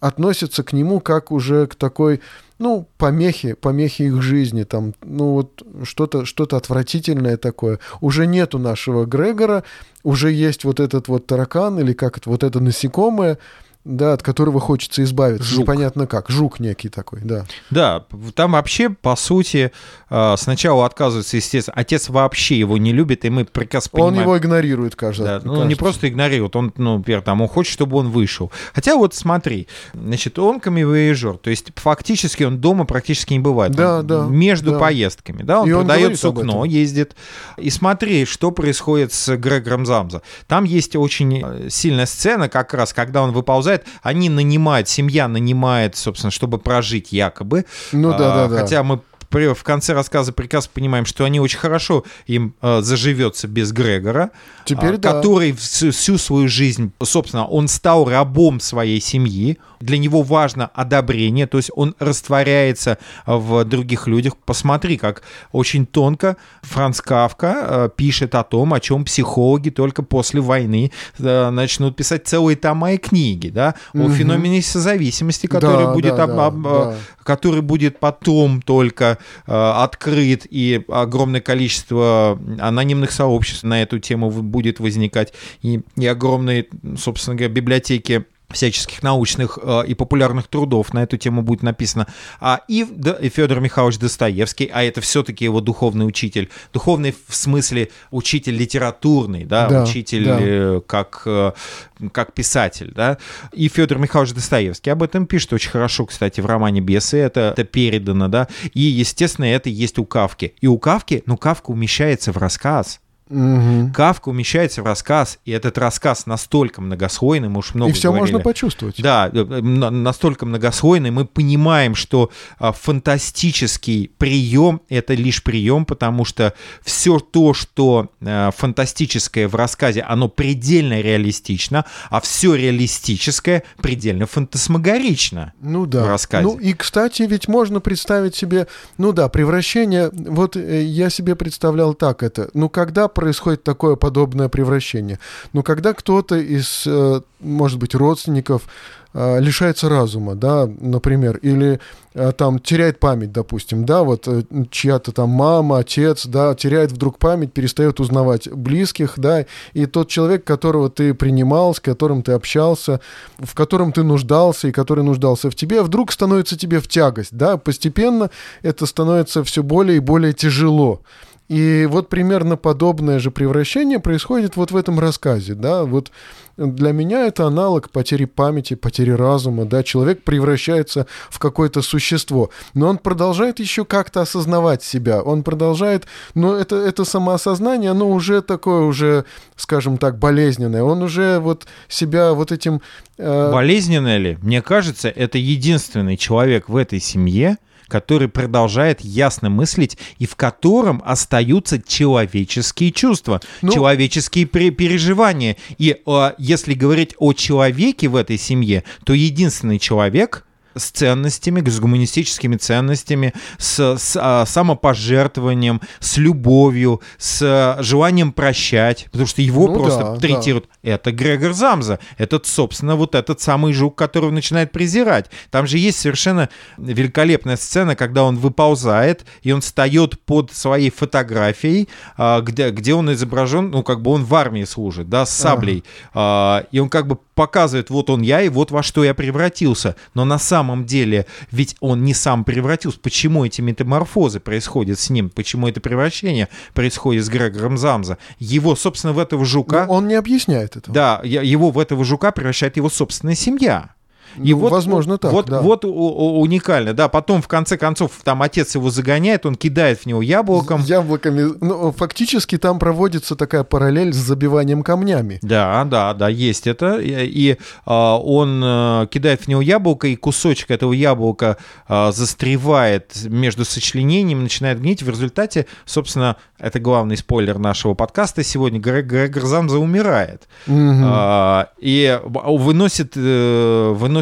Speaker 2: относятся к нему как уже к такой, ну, помехе, помехе их жизни, там, ну, вот что-то что отвратительное такое. Уже нету нашего Грегора, уже есть вот этот вот таракан или как это, вот это насекомое, да, от которого хочется избавиться. Жук. Непонятно как. Жук некий такой, да.
Speaker 3: Да, там вообще, по сути, а, сначала отказывается, естественно. Отец вообще его не любит, и мы прекрасно понимаем...
Speaker 2: Он его игнорирует, кажется.
Speaker 3: Да, ну, кажется. не просто игнорирует, он, ну, например, там, он хочет, чтобы он вышел. Хотя вот смотри, значит, он камевояжер, то есть фактически он дома практически не бывает.
Speaker 2: Да, да.
Speaker 3: Между
Speaker 2: да.
Speaker 3: поездками, да, он и продает он сукно, ездит. И смотри, что происходит с Грегором Замза. Там есть очень э, сильная сцена, как раз, когда он выползает продолжает. Они нанимают, семья нанимает, собственно, чтобы прожить якобы.
Speaker 2: Ну да, да, да.
Speaker 3: Хотя мы в конце рассказа прекрасно понимаем, что они очень хорошо им э, заживется без Грегора,
Speaker 2: Теперь,
Speaker 3: э, который да. всю, всю свою жизнь, собственно, он стал рабом своей семьи, для него важно одобрение, то есть он растворяется в других людях. Посмотри, как очень тонко Франц Кавка э, пишет о том, о чем психологи только после войны э, начнут писать целые тома и книги, да, угу. о феномене созависимости, который
Speaker 2: да,
Speaker 3: будет,
Speaker 2: да,
Speaker 3: об, об,
Speaker 2: да.
Speaker 3: который будет потом только э, открыт, и огромное количество анонимных сообществ на эту тему будет возникать, и, и огромные, собственно говоря, библиотеки всяческих научных э, и популярных трудов на эту тему будет написано. А и, да, и Федор Михайлович Достоевский, а это все-таки его духовный учитель. Духовный в смысле учитель литературный, да,
Speaker 2: да
Speaker 3: учитель
Speaker 2: да.
Speaker 3: Э, как, э, как писатель, да. И Федор Михайлович Достоевский об этом пишет очень хорошо, кстати, в романе «Бесы» это, это передано, да. И, естественно, это есть у Кавки. И у Кавки, ну, Кавка умещается в рассказ.
Speaker 2: Угу.
Speaker 3: Кавка умещается в рассказ, и этот рассказ настолько многослойный, мы уж много
Speaker 2: И все
Speaker 3: говорили.
Speaker 2: можно почувствовать.
Speaker 3: Да, э, настолько многослойный, мы понимаем, что а, фантастический прием — это лишь прием, потому что все то, что а, фантастическое в рассказе, оно предельно реалистично, а все реалистическое предельно фантасмагорично
Speaker 2: ну, да.
Speaker 3: в рассказе.
Speaker 2: Ну и, кстати, ведь можно представить себе, ну да, превращение, вот э, я себе представлял так это, ну когда происходит такое подобное превращение? Ну, когда кто-то из, э, может быть, родственников э, лишается разума, да, например, или э, там теряет память, допустим, да, вот чья-то там мама, отец, да, теряет вдруг память, перестает узнавать близких, да, и тот человек, которого ты принимал, с которым ты общался, в котором ты нуждался и который нуждался в тебе, вдруг становится тебе в тягость, да, постепенно это становится все более и более тяжело. И вот примерно подобное же превращение происходит вот в этом рассказе, да, вот для меня это аналог потери памяти, потери разума, да, человек превращается в какое-то существо, но он продолжает еще как-то осознавать себя, он продолжает, но это, это самоосознание, оно уже такое уже, скажем так, болезненное, он уже вот себя вот этим...
Speaker 3: Э... Болезненное ли? Мне кажется, это единственный человек в этой семье, который продолжает ясно мыслить и в котором остаются человеческие чувства, ну, человеческие переживания. И э, если говорить о человеке в этой семье, то единственный человек, с ценностями, с гуманистическими ценностями, с, с а, самопожертвованием, с любовью, с а, желанием прощать, потому что его ну, просто да, третируют. Да. Это Грегор Замза, этот, собственно, вот этот самый жук, которого начинает презирать. Там же есть совершенно великолепная сцена, когда он выползает, и он встает под своей фотографией, а, где, где он изображен, ну, как бы он в армии служит, да, с саблей, а. и он как бы показывает, вот он я, и вот во что я превратился. Но на самом деле, ведь он не сам превратился. Почему эти метаморфозы происходят с ним? Почему это превращение происходит с Грегором Замза? Его, собственно, в этого жука...
Speaker 2: Но он не объясняет этого.
Speaker 3: Да, его в этого жука превращает его собственная семья. И
Speaker 2: Ну,
Speaker 3: вот,
Speaker 2: возможно, так,
Speaker 3: вот,
Speaker 2: да.
Speaker 3: вот уникально, да. Потом, в конце концов, там отец его загоняет, он кидает в него яблоком.
Speaker 2: Яблоками. Ну, фактически там проводится такая параллель с забиванием камнями.
Speaker 3: Да, да, да, есть это. И, а, он а, кидает в него яблоко, и кусочек этого яблока а, застревает между сочленениями, начинает гнить. В результате, собственно, это главный спойлер нашего подкаста сегодня, Грег, Грегор Замза умирает.
Speaker 2: Мгм.
Speaker 3: А, и в- выносит,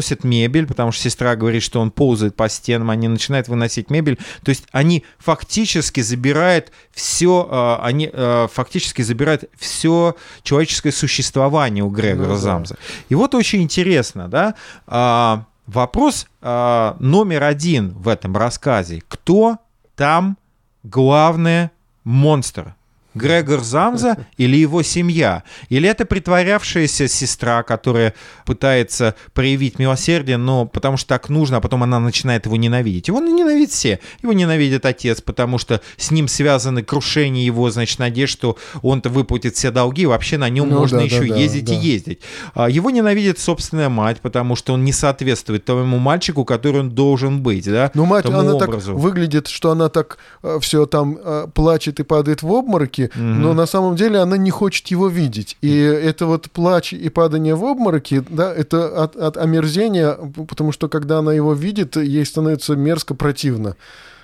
Speaker 3: выносит мебель, потому что сестра говорит, что он ползает по стенам, они начинают выносить мебель. То есть они фактически забирают все, они э, фактически забирают все человеческое существование у Грегора
Speaker 2: Ну да.
Speaker 3: Замза. И вот очень интересно, да, а, вопрос а, номер один в этом рассказе. Кто там главный монстр? Грегор Замза или его семья? Или это притворявшаяся сестра, которая пытается проявить милосердие, но потому что так нужно, а потом она начинает его ненавидеть. Его ненавидят все. Его ненавидит отец, потому что с ним связаны крушение его, значит, надежд, что он-то выплатит все долги, вообще на нем
Speaker 2: Ну
Speaker 3: можно
Speaker 2: да,
Speaker 3: еще
Speaker 2: да, да,
Speaker 3: ездить и
Speaker 2: да.
Speaker 3: ездить. А, Его ненавидит собственная мать, потому что он не соответствует тому мальчику, который он должен быть, да?
Speaker 2: Ну, мать, она
Speaker 3: образу.
Speaker 2: так выглядит, что она так все там э, плачет и падает в обмороки, но на самом деле она не хочет его видеть. И это вот плач и падание в обмороки, да, это от, от омерзения, потому что когда она его видит, ей становится мерзко противно.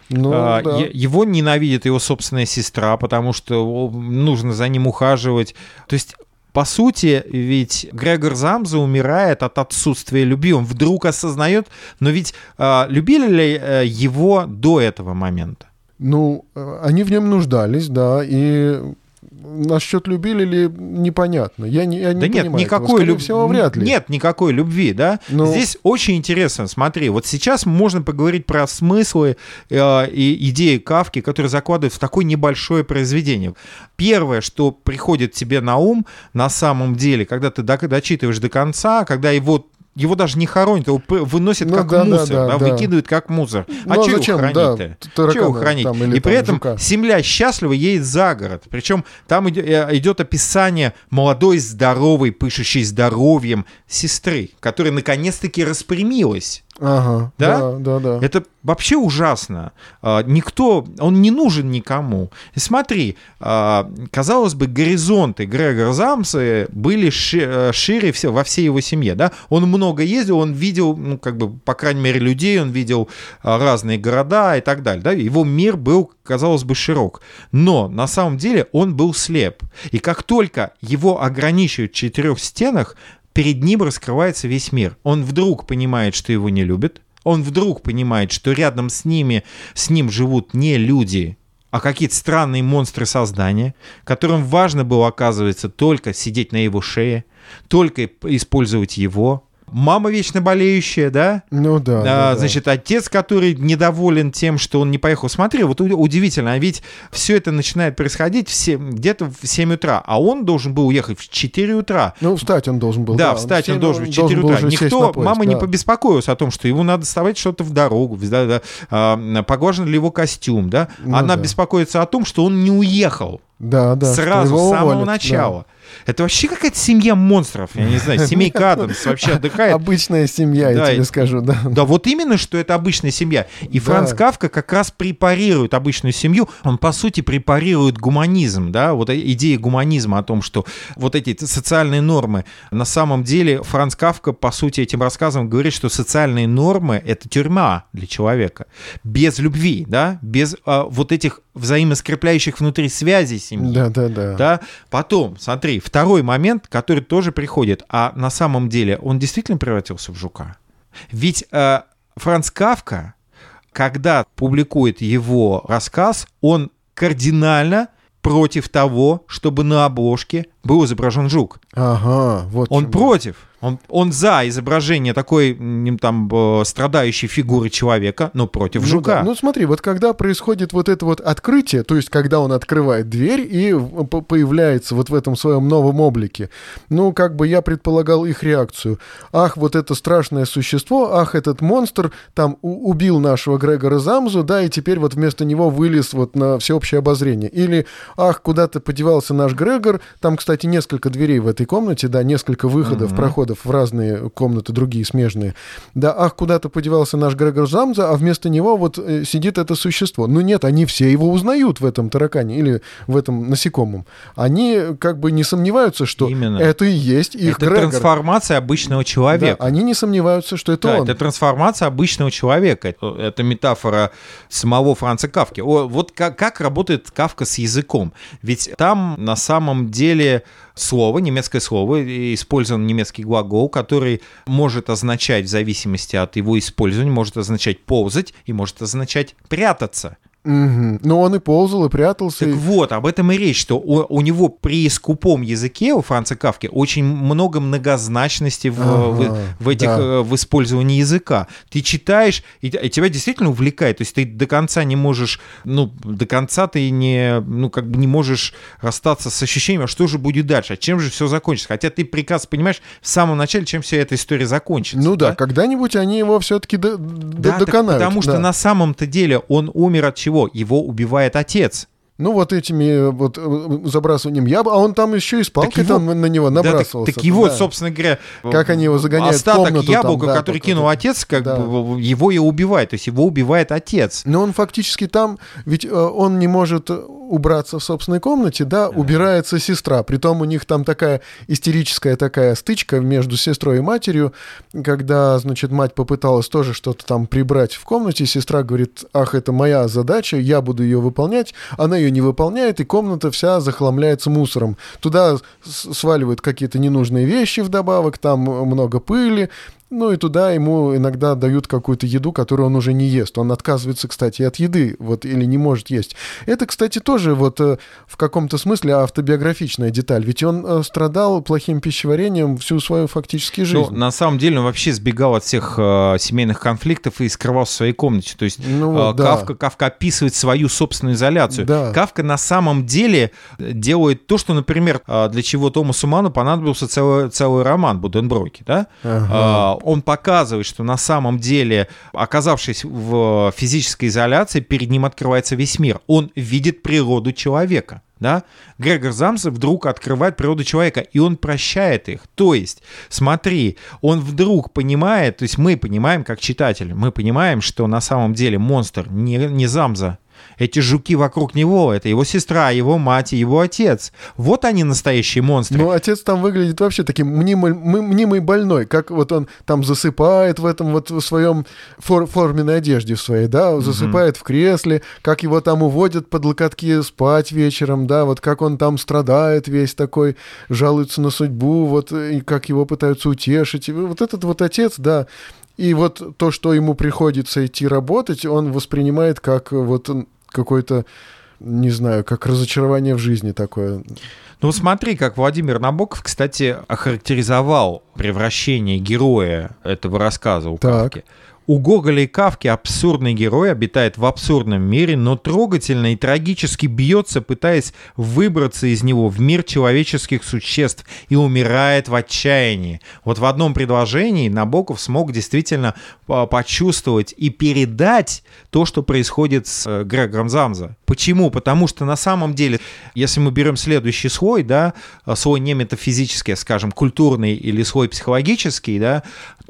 Speaker 2: Ну,
Speaker 3: А,
Speaker 2: да.
Speaker 3: Его ненавидит его собственная сестра, потому что нужно за ним ухаживать. То есть по сути, ведь Грегор Замза умирает от отсутствия любви. Он вдруг осознает, но ведь а, любили ли э, его до этого момента?
Speaker 2: Ну, э, они в нем нуждались, да, и насчет любили ли, непонятно. Я не, я не
Speaker 3: да нет,
Speaker 2: понимаю
Speaker 3: никакой любви.
Speaker 2: всего, вряд ли.
Speaker 3: Нет никакой любви, да?
Speaker 2: Ну-
Speaker 3: Здесь очень интересно, смотри, вот сейчас можно поговорить про смыслы э, и идеи Кавки, которые закладывают в такое небольшое произведение. Первое, что приходит тебе на ум, на самом деле, когда ты дочитываешь до конца, когда его его даже не хоронят, его выносят
Speaker 2: Ну
Speaker 3: как
Speaker 2: да, да,
Speaker 3: мусор,
Speaker 2: да,
Speaker 3: да,
Speaker 2: да.
Speaker 3: выкидывают как мусор.
Speaker 2: Ну,
Speaker 3: а
Speaker 2: а
Speaker 3: что его
Speaker 2: Да,
Speaker 3: хранить-то?
Speaker 2: таракана
Speaker 3: Чего его хранить?
Speaker 2: там
Speaker 3: И при этом
Speaker 2: жука.
Speaker 3: земля счастливо едет за город. Причем там э, идет описание молодой, здоровой, пышущей здоровьем сестры, которая наконец-таки распрямилась.
Speaker 2: Ага,
Speaker 3: Да?
Speaker 2: да, да, да.
Speaker 3: Это вообще ужасно. А, Никто, он не нужен никому. И смотри, а, казалось бы, горизонты Грегора Замсы были э, шире во всей его семье. Да? Он много ездил, он видел, ну, как бы, по крайней мере, людей, он видел а, разные города и так далее. Да? Его мир был, казалось бы, широк. Но на самом деле он был слеп. И как только его ограничивают в четырех стенах, перед ним раскрывается весь мир. Он вдруг понимает, что его не любят. Он вдруг понимает, что рядом с ними, с ним живут не люди, а какие-то странные монстры создания, которым важно было, оказывается, только сидеть на его шее, только использовать его. Мама вечно болеющая, да?
Speaker 2: Ну да,
Speaker 3: А,
Speaker 2: да, да.
Speaker 3: Значит, отец, который недоволен тем, что он не поехал. Смотри, вот уд- удивительно, а ведь все это начинает происходить где-то в 7 утра, а он должен был уехать в 4 утра.
Speaker 2: Ну, встать он должен был.
Speaker 3: Да, встать он
Speaker 2: Всем
Speaker 3: должен в 4
Speaker 2: был
Speaker 3: утра. Никто,
Speaker 2: поезд,
Speaker 3: мама не
Speaker 2: да.
Speaker 3: побеспокоилась о том, что ему надо вставать что-то в дорогу, да, да, а, поглажен ли его костюм, да.
Speaker 2: Ну
Speaker 3: Она
Speaker 2: да.
Speaker 3: беспокоится о том, что он не уехал
Speaker 2: Да, да.
Speaker 3: сразу, с самого
Speaker 2: уволят, да.
Speaker 3: Это вообще какая-то семья монстров, я не знаю, семейка Адамс вообще отдыхает.
Speaker 2: Обычная семья,
Speaker 3: Да,
Speaker 2: я тебе скажу, да.
Speaker 3: Да вот именно, что это обычная семья. И
Speaker 2: Да.
Speaker 3: Франц Кавка как раз препарирует обычную семью. Он, по сути, препарирует гуманизм, да, вот идея гуманизма о том, что вот эти социальные нормы. На самом деле Франц Кавка, по сути, этим рассказом говорит, что социальные нормы — это тюрьма для человека. Без любви, да, без а, вот этих взаимоскрепляющих внутри связей семьи.
Speaker 2: Да, да, да.
Speaker 3: Да? Потом, смотри, второй момент, который тоже приходит, а на самом деле он действительно превратился в жука. Ведь э, Франц Кавка, когда публикует его рассказ, он кардинально против того, чтобы на обложке был изображен жук.
Speaker 2: Ага, вот.
Speaker 3: Он против. Он, он за изображение такой там э, страдающей фигуры человека, но против
Speaker 2: Ну
Speaker 3: жука.
Speaker 2: да. Ну смотри, вот когда происходит вот это вот открытие, то есть когда он открывает дверь и появляется вот в этом своем новом облике, ну как бы я предполагал их реакцию. Ах, вот это страшное существо, ах, этот монстр там убил нашего Грегора Замзу, да, и теперь вот вместо него вылез вот на всеобщее обозрение. Или, ах, куда-то подевался наш Грегор, там, кстати, несколько дверей в этой комнате, да, несколько выходов,
Speaker 3: Мгм.
Speaker 2: проходов переходов в разные комнаты, другие смежные. Да, ах, куда-то подевался наш Грегор Замза, а вместо него вот э, сидит это существо. Ну нет, они все его узнают в этом таракане или в этом насекомом. Они как бы не сомневаются, что
Speaker 3: Именно.
Speaker 2: это и есть их
Speaker 3: это
Speaker 2: Грегор.
Speaker 3: трансформация обычного человека.
Speaker 2: Да, они не сомневаются, что это
Speaker 3: Да,
Speaker 2: он.
Speaker 3: это трансформация обычного человека. Это метафора самого Франца Кавки. О, вот как, как работает Кавка с языком? Ведь там на самом деле слово, немецкое слово, использован немецкий глагол, который может означать в зависимости от его использования, может означать ползать и может означать прятаться.
Speaker 2: Мгм. Но он и ползал, и прятался.
Speaker 3: Так
Speaker 2: и-
Speaker 3: вот, об этом и речь, что у, у него при скупом языке, у Франца Кавки, очень много многозначности в,
Speaker 2: Ага,
Speaker 3: в- в этих,
Speaker 2: да.
Speaker 3: э, в использовании языка. Ты читаешь, и, и тебя действительно увлекает. То есть ты до конца не можешь, ну, до конца ты не, ну, как бы не можешь расстаться с ощущением, а что же будет дальше, а чем же все закончится. Хотя ты прекрасно понимаешь в самом начале, чем вся эта история закончится.
Speaker 2: Ну да, когда-нибудь они его все-таки до, до-
Speaker 3: Да, так
Speaker 2: доконают.
Speaker 3: потому что
Speaker 2: да.
Speaker 3: на самом-то деле он умер от чего? Его убивает отец.
Speaker 2: Ну вот этими э, вот э, забрасыванием яб, а он там еще и с палкой
Speaker 3: его-
Speaker 2: там на него
Speaker 3: Да, так-
Speaker 2: набрасывался.
Speaker 3: так, его,
Speaker 2: Да.
Speaker 3: собство говоря,
Speaker 2: Как они его загоняют в
Speaker 3: остаток
Speaker 2: комнату там,
Speaker 3: яблока,
Speaker 2: да,
Speaker 3: который кинул
Speaker 2: это.
Speaker 3: отец, как
Speaker 2: Да.
Speaker 3: бы его и убивает. То есть его убивает отец.
Speaker 2: Но он фактически там, ведь э, он не может э, убраться в собственной комнате, да, убирается сестра. Притом у них там такая истерическая такая стычка между сестрой и матерью, когда, значит, мать попыталась тоже что-то там прибрать в комнате, сестра говорит, ах, это моя задача, я буду ее выполнять. Она ее не выполняет, и комната вся захламляется мусором. Туда сваливают какие-то ненужные вещи вдобавок, там много пыли, ну и туда ему иногда дают какую-то еду, которую он уже не ест. Он отказывается, кстати, от еды, вот, или не может есть. Это, кстати, тоже вот э, в каком-то смысле автобиографичная деталь. Ведь он э, страдал плохим пищеварением всю свою фактически жизнь.
Speaker 3: Ну, на самом деле он вообще сбегал от всех э, семейных конфликтов и скрывался в своей комнате. То есть
Speaker 2: Ну
Speaker 3: э,
Speaker 2: да.
Speaker 3: Кавка, Кавка описывает свою собственную изоляцию.
Speaker 2: Да.
Speaker 3: Кавка на самом деле делает то, что, например, э, для чего Томасу Ману понадобился целый, целый роман Буденброки, да?
Speaker 2: Ага.
Speaker 3: Он показывает, что на самом деле, оказавшись в физической изоляции, перед ним открывается весь мир. Он видит природу человека. Да? Грегор Замса вдруг открывает природу человека, и он прощает их. То есть, смотри, он вдруг понимает, то есть мы понимаем, как читатели, мы понимаем, что на самом деле монстр не, не Замза. Эти жуки вокруг него, это его сестра, его мать и его отец. Вот они настоящие монстры.
Speaker 2: Ну, отец там выглядит вообще таким мнимый, мнимый больной, как вот он там засыпает в этом вот в своем фор- форменной одежде в своей, да, засыпает в кресле, как его там уводят под локотки спать вечером, да, вот как он там страдает весь такой, жалуется на судьбу, вот, и как его пытаются утешить. Вот этот вот отец, да, и вот то, что ему приходится идти работать, он воспринимает как вот какой-то не знаю, как разочарование в жизни такое.
Speaker 3: Ну, смотри, как Владимир Набоков, кстати, охарактеризовал превращение героя этого рассказа у
Speaker 2: Так.
Speaker 3: Кавки. У Гоголя и Кавки абсурдный герой обитает в абсурдном мире, но трогательно и трагически бьется, пытаясь выбраться из него в мир человеческих существ и умирает в отчаянии. Вот в одном предложении Набоков смог действительно а, почувствовать и передать то, что происходит с э, Грегором Замза. Почему? Потому что на самом деле, если мы берем следующий слой, да, а, слой не метафизический, скажем, культурный или слой психологический, да,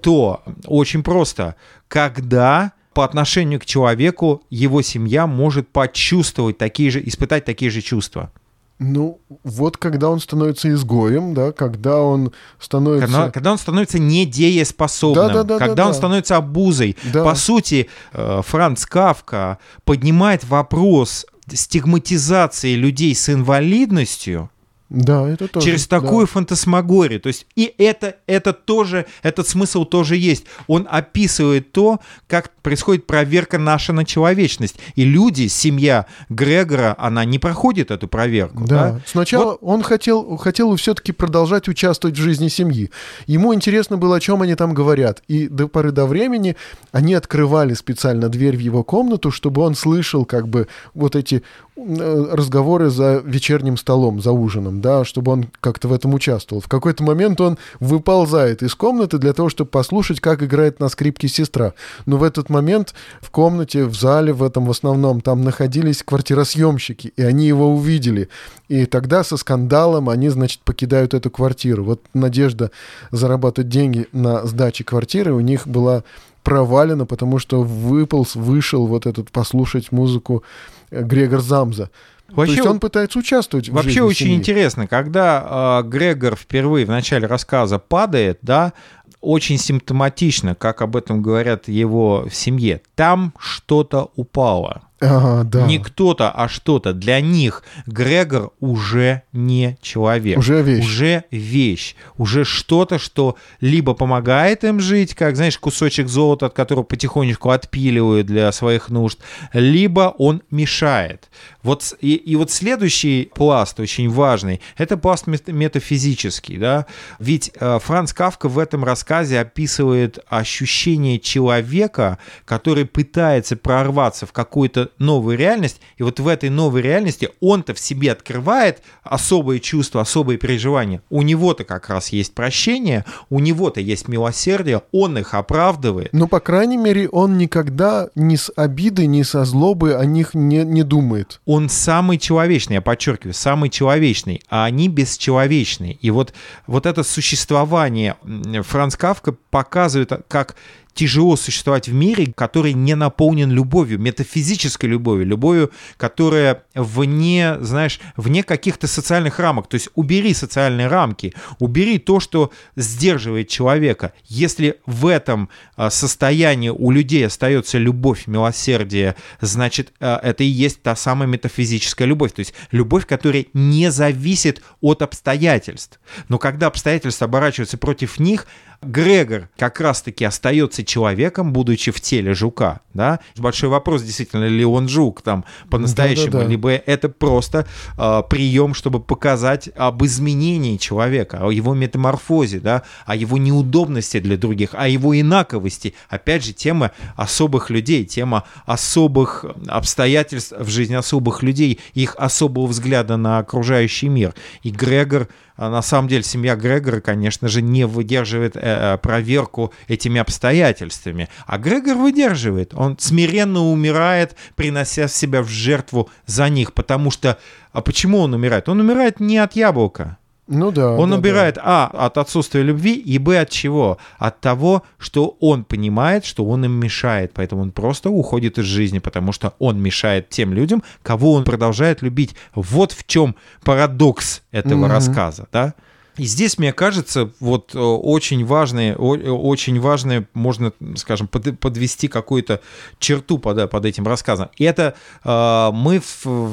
Speaker 3: то очень просто, когда по отношению к человеку его семья может почувствовать такие же, испытать такие же чувства.
Speaker 2: Ну, вот когда он становится изгоем, да, когда он становится...
Speaker 3: Когда, когда он становится недееспособным,
Speaker 2: Да-да-да-да-да.
Speaker 3: когда он становится обузой.
Speaker 2: Да.
Speaker 3: По сути, э, Франц Кавка поднимает вопрос стигматизации людей с инвалидностью
Speaker 2: Да, это тоже.
Speaker 3: через
Speaker 2: да.
Speaker 3: такую фантасмагорию. То есть и это, это тоже, этот смысл тоже есть. Он описывает то, как происходит проверка наша на человечность. И люди, семья Грегора, она не проходит эту проверку.
Speaker 2: Да.
Speaker 3: да?
Speaker 2: Сначала он хотел, хотел все-таки продолжать участвовать в жизни семьи. Ему интересно было, о чем они там говорят. И до поры до времени они открывали специально дверь в его комнату, чтобы он слышал как бы вот эти э, разговоры за вечерним столом, за ужином, да, чтобы он как-то в этом участвовал. В какой-то момент он выползает из комнаты для того, чтобы послушать, как играет на скрипке сестра. Но в этот момент в комнате, в зале в этом в основном, там находились квартиросъемщики, и они его увидели. И тогда со скандалом они, значит, покидают эту квартиру. Вот надежда зарабатывать деньги на сдаче квартиры у них была провалена, потому что выполз, вышел вот этот послушать музыку э, Грегор Замза. Вообще, То есть он пытается участвовать в
Speaker 3: Вообще
Speaker 2: жизни
Speaker 3: очень
Speaker 2: семьи.
Speaker 3: интересно, когда э, Грегор впервые в начале рассказа падает, да, очень симптоматично, как об этом говорят его в семье. Там что-то упало.
Speaker 2: Ага, да.
Speaker 3: Не кто-то, а что-то. Для них Грегор уже не человек.
Speaker 2: Уже вещь.
Speaker 3: Уже вещь. Уже что-то, что либо помогает им жить, как, знаешь, кусочек золота, от которого потихонечку отпиливают для своих нужд, либо он мешает. Вот, и, и вот следующий пласт очень важный, это пласт метафизический. Да? Ведь э, Франц Кавка в этом рассказе описывает ощущение человека, который пытается прорваться в какую-то новую реальность, и вот в этой новой реальности он-то в себе открывает особые чувства, особые переживания. У него-то как раз есть прощение, у него-то есть милосердие, он их оправдывает.
Speaker 2: Ну, по крайней мере, он никогда ни с обидой, ни со злобой о них не, не думает.
Speaker 3: Он самый человечный, я подчеркиваю, самый человечный, а они бесчеловечные. И вот, вот это существование Франц Кавка показывает, как тяжело существовать в мире, который не наполнен любовью, метафизической любовью, любовью, которая вне, знаешь, вне каких-то социальных рамок. То есть убери социальные рамки, убери то, что сдерживает человека. Если в этом а, состоянии у людей остается любовь, милосердие, значит, а, это и есть та самая метафизическая любовь. То есть любовь, которая не зависит от обстоятельств. Но когда обстоятельства оборачиваются против них, Грегор как раз-таки остается человеком, будучи в теле жука, да? Большой вопрос, действительно ли он жук там по-настоящему, да, да, да. либо это просто э, прием, чтобы показать об изменении человека, о его метаморфозе, да, о его неудобности для других, о его инаковости. Опять же, тема особых людей, тема особых обстоятельств в жизни особых людей, их особого взгляда на окружающий мир. И Грегор на самом деле семья Грегора, конечно же, не выдерживает э, э, проверку этими обстоятельствами. А Грегор выдерживает. Он смиренно умирает, принося себя в жертву за них. Потому что... А почему он умирает? Он умирает не от яблока.
Speaker 2: Ну да.
Speaker 3: Он
Speaker 2: да,
Speaker 3: убирает,
Speaker 2: да.
Speaker 3: а, от отсутствия любви, и, б, от чего? От того, что он понимает, что он им мешает, поэтому он просто уходит из жизни, потому что он мешает тем людям, кого он продолжает любить. Вот в чем парадокс этого mm-hmm. рассказа, да? И здесь, мне кажется, вот э, очень важные, очень важные, можно, скажем, подвести какую-то черту под, под этим рассказом. И это э, мы,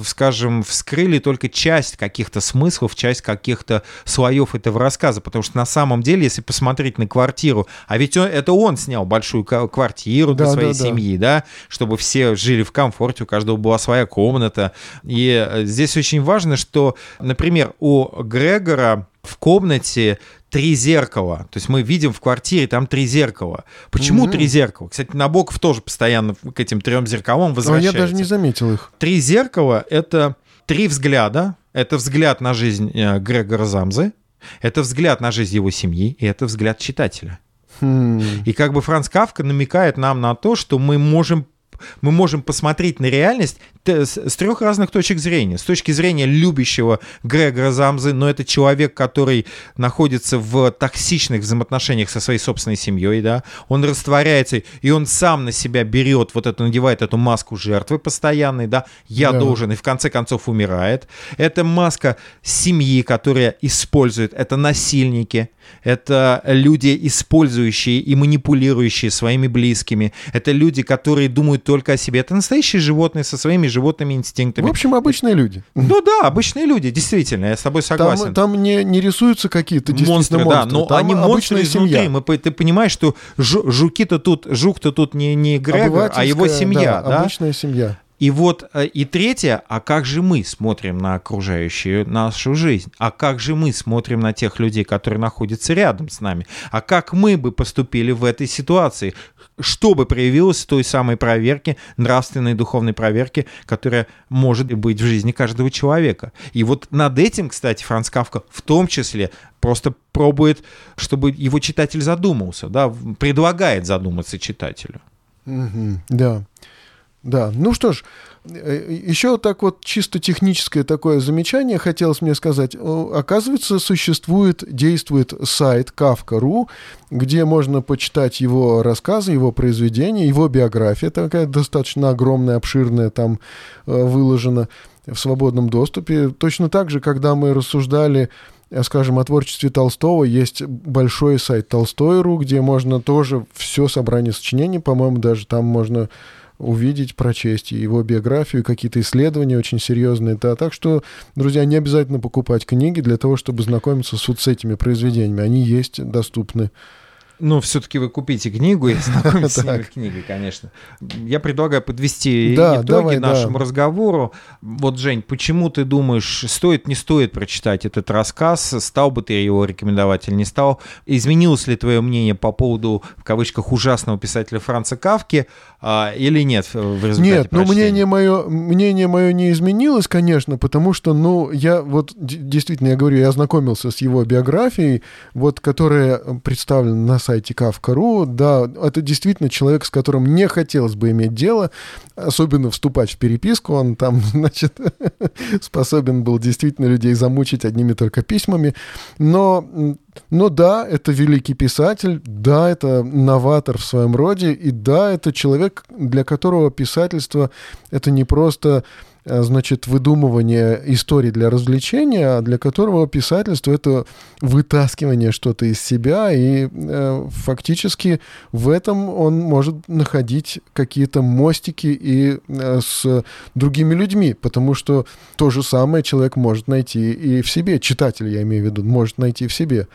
Speaker 3: скажем, вскрыли только часть каких-то смыслов, часть каких-то слоев этого рассказа, потому что на самом деле, если посмотреть на квартиру, а ведь он, это он снял большую квартиру для да, своей да, семьи, да. да, чтобы все жили в комфорте, у каждого была своя комната. И э, здесь очень важно, что, например, у Грегора в комнате три зеркала. То есть мы видим в квартире там три зеркала. Почему mm-hmm. три зеркала? Кстати, Набоков тоже постоянно к этим трем зеркалам возвращается.
Speaker 2: Но я даже не заметил их.
Speaker 3: Три зеркала — это три взгляда. Это взгляд на жизнь э, Грегора Замзы, это взгляд на жизнь его семьи, и это взгляд читателя.
Speaker 2: Хм.
Speaker 3: И как бы Франц Кавка намекает нам на то, что мы можем мы можем посмотреть на реальность с трех разных точек зрения. С точки зрения любящего Грегора Замзы, но это человек, который находится в токсичных взаимоотношениях со своей собственной семьей, да, он растворяется, и он сам на себя берет, вот это, надевает эту маску жертвы постоянной, да, я да. должен, и в конце концов умирает. Это маска семьи, которая использует, это насильники, это люди, использующие и манипулирующие своими близкими, это люди, которые думают только о себе, это настоящие животные со своими животными инстинктами.
Speaker 2: В общем, обычные люди.
Speaker 3: Ну да, обычные люди, действительно, я с тобой согласен.
Speaker 2: Там, там не, не рисуются какие-то
Speaker 3: монстры,
Speaker 2: монстры,
Speaker 3: да, но
Speaker 2: там
Speaker 3: они монстры изнутри. Мы, ты понимаешь, что жуки-то тут, жук-то тут не, не Грегор, а его семья.
Speaker 2: Да,
Speaker 3: да?
Speaker 2: обычная семья.
Speaker 3: И вот, э, и третье, а как же мы смотрим на окружающую нашу жизнь? А как же мы смотрим на тех людей, которые находятся рядом с нами? А как мы бы поступили в этой ситуации? Что бы проявилось в той самой проверке, нравственной духовной проверке, которая может быть в жизни каждого человека? И вот над этим, кстати, Франц Кавка в том числе просто пробует, чтобы его читатель задумался, да, предлагает задуматься читателю.
Speaker 2: Мгм, Да. Да, ну что ж, э, еще так вот чисто техническое такое замечание хотелось мне сказать. Оказывается, существует, действует сайт Kafka.ru, где можно почитать его рассказы, его произведения, его биография такая достаточно огромная, обширная, там э, выложена в свободном доступе. Точно так же, когда мы рассуждали э, скажем, о творчестве Толстого, есть большой сайт Толстой.ру, где можно тоже все собрание сочинений, по-моему, даже там можно увидеть, прочесть его биографию, какие-то исследования очень серьезные. Да. Так что, друзья, не обязательно покупать книги для того, чтобы знакомиться с вот с этими произведениями. Они есть, доступны.
Speaker 3: Ну, все-таки вы купите книгу и знакомитесь с
Speaker 2: Так.
Speaker 3: книгой, конечно. Я предлагаю подвести
Speaker 2: Да,
Speaker 3: итоги
Speaker 2: давай, да.
Speaker 3: нашему разговору. Вот, Жень, почему ты думаешь, стоит, не стоит прочитать этот рассказ? Стал бы ты его рекомендовать или не стал? Изменилось ли твое мнение по поводу, в кавычках, ужасного писателя Франца Кавки а, или нет в результате
Speaker 2: Нет, ну
Speaker 3: прочтения?
Speaker 2: мнение мое, мнение мое не изменилось, конечно, потому что, ну, я вот действительно, я говорю, я ознакомился с его биографией, вот, которая представлена на сайте Kafka.ru. Да, это действительно человек, с которым не хотелось бы иметь дело, особенно вступать в переписку. Он там, значит, способен был действительно людей замучить одними только письмами. Но, но да, это великий писатель, да, это новатор в своем роде, и да, это человек, для которого писательство это не просто значит, выдумывание историй для развлечения, а для которого писательство это вытаскивание что-то из себя, и э, фактически в этом он может находить какие-то мостики и э, с другими людьми, потому что то же самое человек может найти и в себе, читатель, я имею в виду, может найти в себе.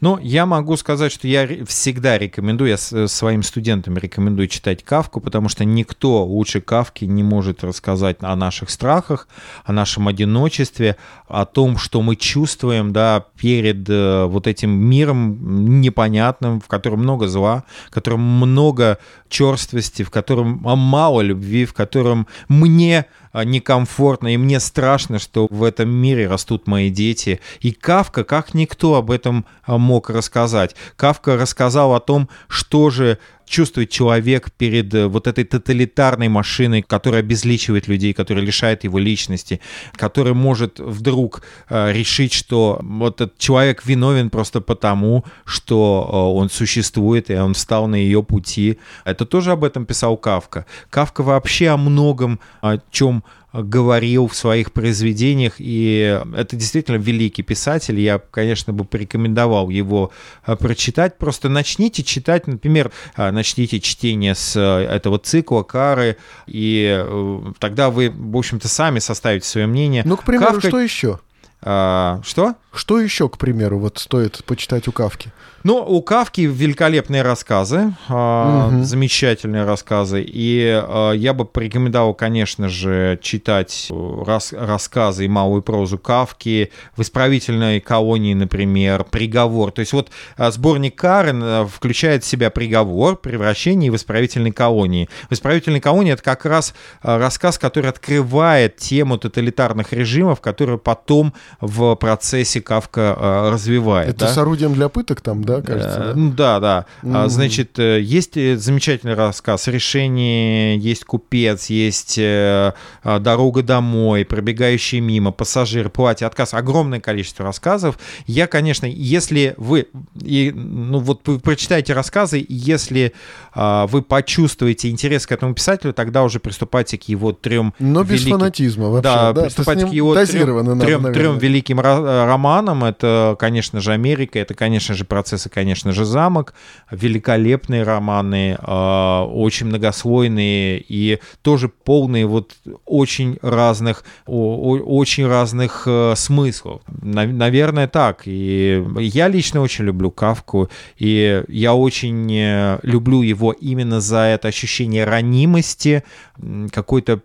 Speaker 3: Ну, я могу сказать, что я всегда рекомендую, я э, своим студентам рекомендую читать Кавку, потому что никто лучше Кавки не может рассказать о наших страхах, о нашем одиночестве, о том, что мы чувствуем, да, перед э, вот этим миром непонятным, в котором много зла, в котором много черствости, в котором а, мало любви, в котором мне некомфортно, и мне страшно, что в этом мире растут мои дети. И Кавка, как никто об этом а, мог рассказать. Кавка рассказал о том, что же чувствует человек перед э, вот этой тоталитарной машиной, которая обезличивает людей, которая лишает его личности, которая может вдруг э, решить, что вот этот человек виновен просто потому, что э, он существует, и он встал на ее пути. Это тоже об этом писал Кавка. Кавка вообще о многом, о чем говорил в своих произведениях, и это действительно великий писатель. Я, конечно, бы порекомендовал его э, прочитать. Просто начните читать, например, э, начните чтение с э, этого цикла Кары, и э, тогда вы, в общем-то, сами составите свое мнение.
Speaker 2: Ну, к примеру,
Speaker 3: Кавка-
Speaker 2: что еще?
Speaker 3: А, что?
Speaker 2: Что еще, к примеру, вот стоит почитать у Кавки?
Speaker 3: Ну, у Кавки великолепные рассказы,
Speaker 2: Мгм.
Speaker 3: замечательные рассказы. И а, я бы порекомендовал, конечно же, читать э, рас- рассказы и малую прозу Кавки в исправительной колонии, например, приговор. То есть вот а, сборник Карен а, включает в себя приговор, превращение в исправительной колонии. В исправительной колонии это как раз рассказ, который открывает тему тоталитарных режимов, который потом в процессе Кавка а, развивает.
Speaker 2: Это
Speaker 3: да?
Speaker 2: с орудием для пыток там, да, кажется?
Speaker 3: Э,
Speaker 2: да?
Speaker 3: Ну да, да. А,
Speaker 2: Мгм.
Speaker 3: Значит, э, есть э, замечательный рассказ «Решение», есть «Купец», есть а, «Дорога домой», «Пробегающий мимо», «Пассажир», «Платье», «Отказ». Огромное количество рассказов. Я, конечно, если вы, и, ну вот вы прочитаете рассказы, если а, вы почувствуете интерес к этому писателю, тогда уже приступайте к его трем
Speaker 2: Но без
Speaker 3: великим-
Speaker 2: фанатизма вообще.
Speaker 3: да,
Speaker 2: да,
Speaker 3: приступать
Speaker 2: с
Speaker 3: к его трем,
Speaker 2: наверное.
Speaker 3: трем великим ра- романам. Это, конечно же, Америка, это, конечно же, процессы, конечно же, замок. Великолепные романы, э, очень многослойные и тоже полные вот очень разных, очень разных э, смыслов. На- наверное, так. И я лично очень люблю Кавку, и я очень э, люблю его именно за это ощущение ранимости, какой-то,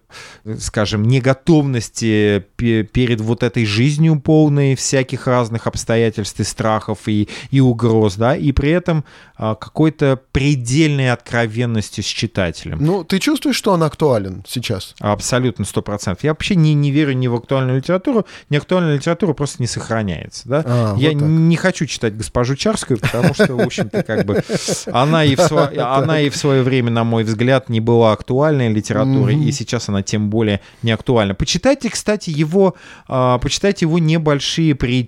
Speaker 3: скажем, неготовности пе- перед вот этой жизнью полной всяких всяких разных обстоятельств и страхов, и, и угроз, да, и при этом а, какой-то предельной откровенностью с читателем.
Speaker 2: Ну, ты чувствуешь, что он актуален сейчас?
Speaker 3: Абсолютно, сто процентов. Я вообще не, не верю ни в актуальную литературу, ни актуальная литература просто не сохраняется, да.
Speaker 2: А,
Speaker 3: Я
Speaker 2: вот так.
Speaker 3: не хочу читать госпожу Чарскую, потому что, в общем-то, как бы она и в, сво- она и в свое время, на мой взгляд, не была актуальной литературой, и сейчас она тем более не актуальна. Почитайте, кстати, его, а, почитайте его небольшие притчи,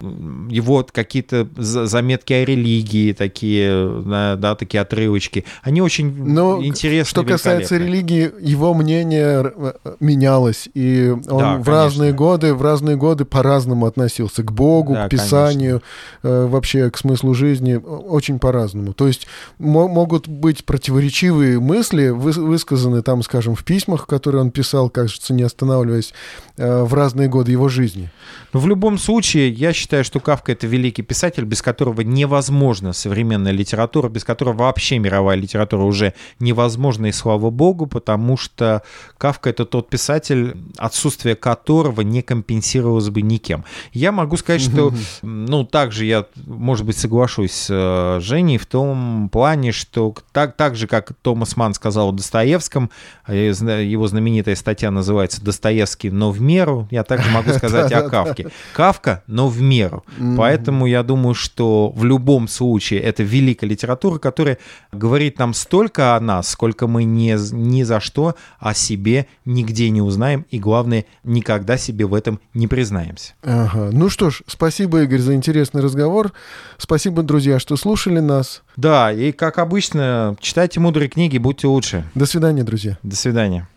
Speaker 3: м, его какие-то за- заметки о религии, такие, да, да, такие отрывочки. Они очень
Speaker 2: Но
Speaker 3: интересны.
Speaker 2: Что касается религии, его мнение э, менялось, и он
Speaker 3: Да,
Speaker 2: в
Speaker 3: конечно.
Speaker 2: разные годы, в разные годы по-разному относился к Богу,
Speaker 3: Да,
Speaker 2: к Писанию, э, вообще к смыслу жизни, очень по-разному. То есть мо- могут быть противоречивые мысли, выс- высказаны там, скажем, в письмах, которые он писал, кажется, не останавливаясь, э, в разные годы его жизни.
Speaker 3: Но в любом случае, я считаю, что Кавка это великий писатель, без которого невозможна современная литература, без которого вообще мировая литература уже невозможна, и слава богу, потому что Кавка это тот писатель, отсутствие которого не компенсировалось бы никем. Я могу сказать, что, ну, также я, может быть, соглашусь с э, Женей в том плане, что так, так же, как Томас Ман сказал о Достоевском, зна- его знаменитая статья называется «Достоевский, но в меру», я также могу сказать о Кавке. Кавка, но в меру. Поэтому я думаю, что в любом случае это великая литература, которая говорит нам столько о нас, сколько мы ни, ни за что о себе нигде не узнаем, и главное, никогда себе в этом не признаемся.
Speaker 2: Ага. Ну что ж, спасибо, Игорь, за интересный разговор. Спасибо, друзья, что слушали нас.
Speaker 3: Да, и как обычно, читайте мудрые книги, будьте лучше.
Speaker 2: До свидания, друзья.
Speaker 3: До свидания.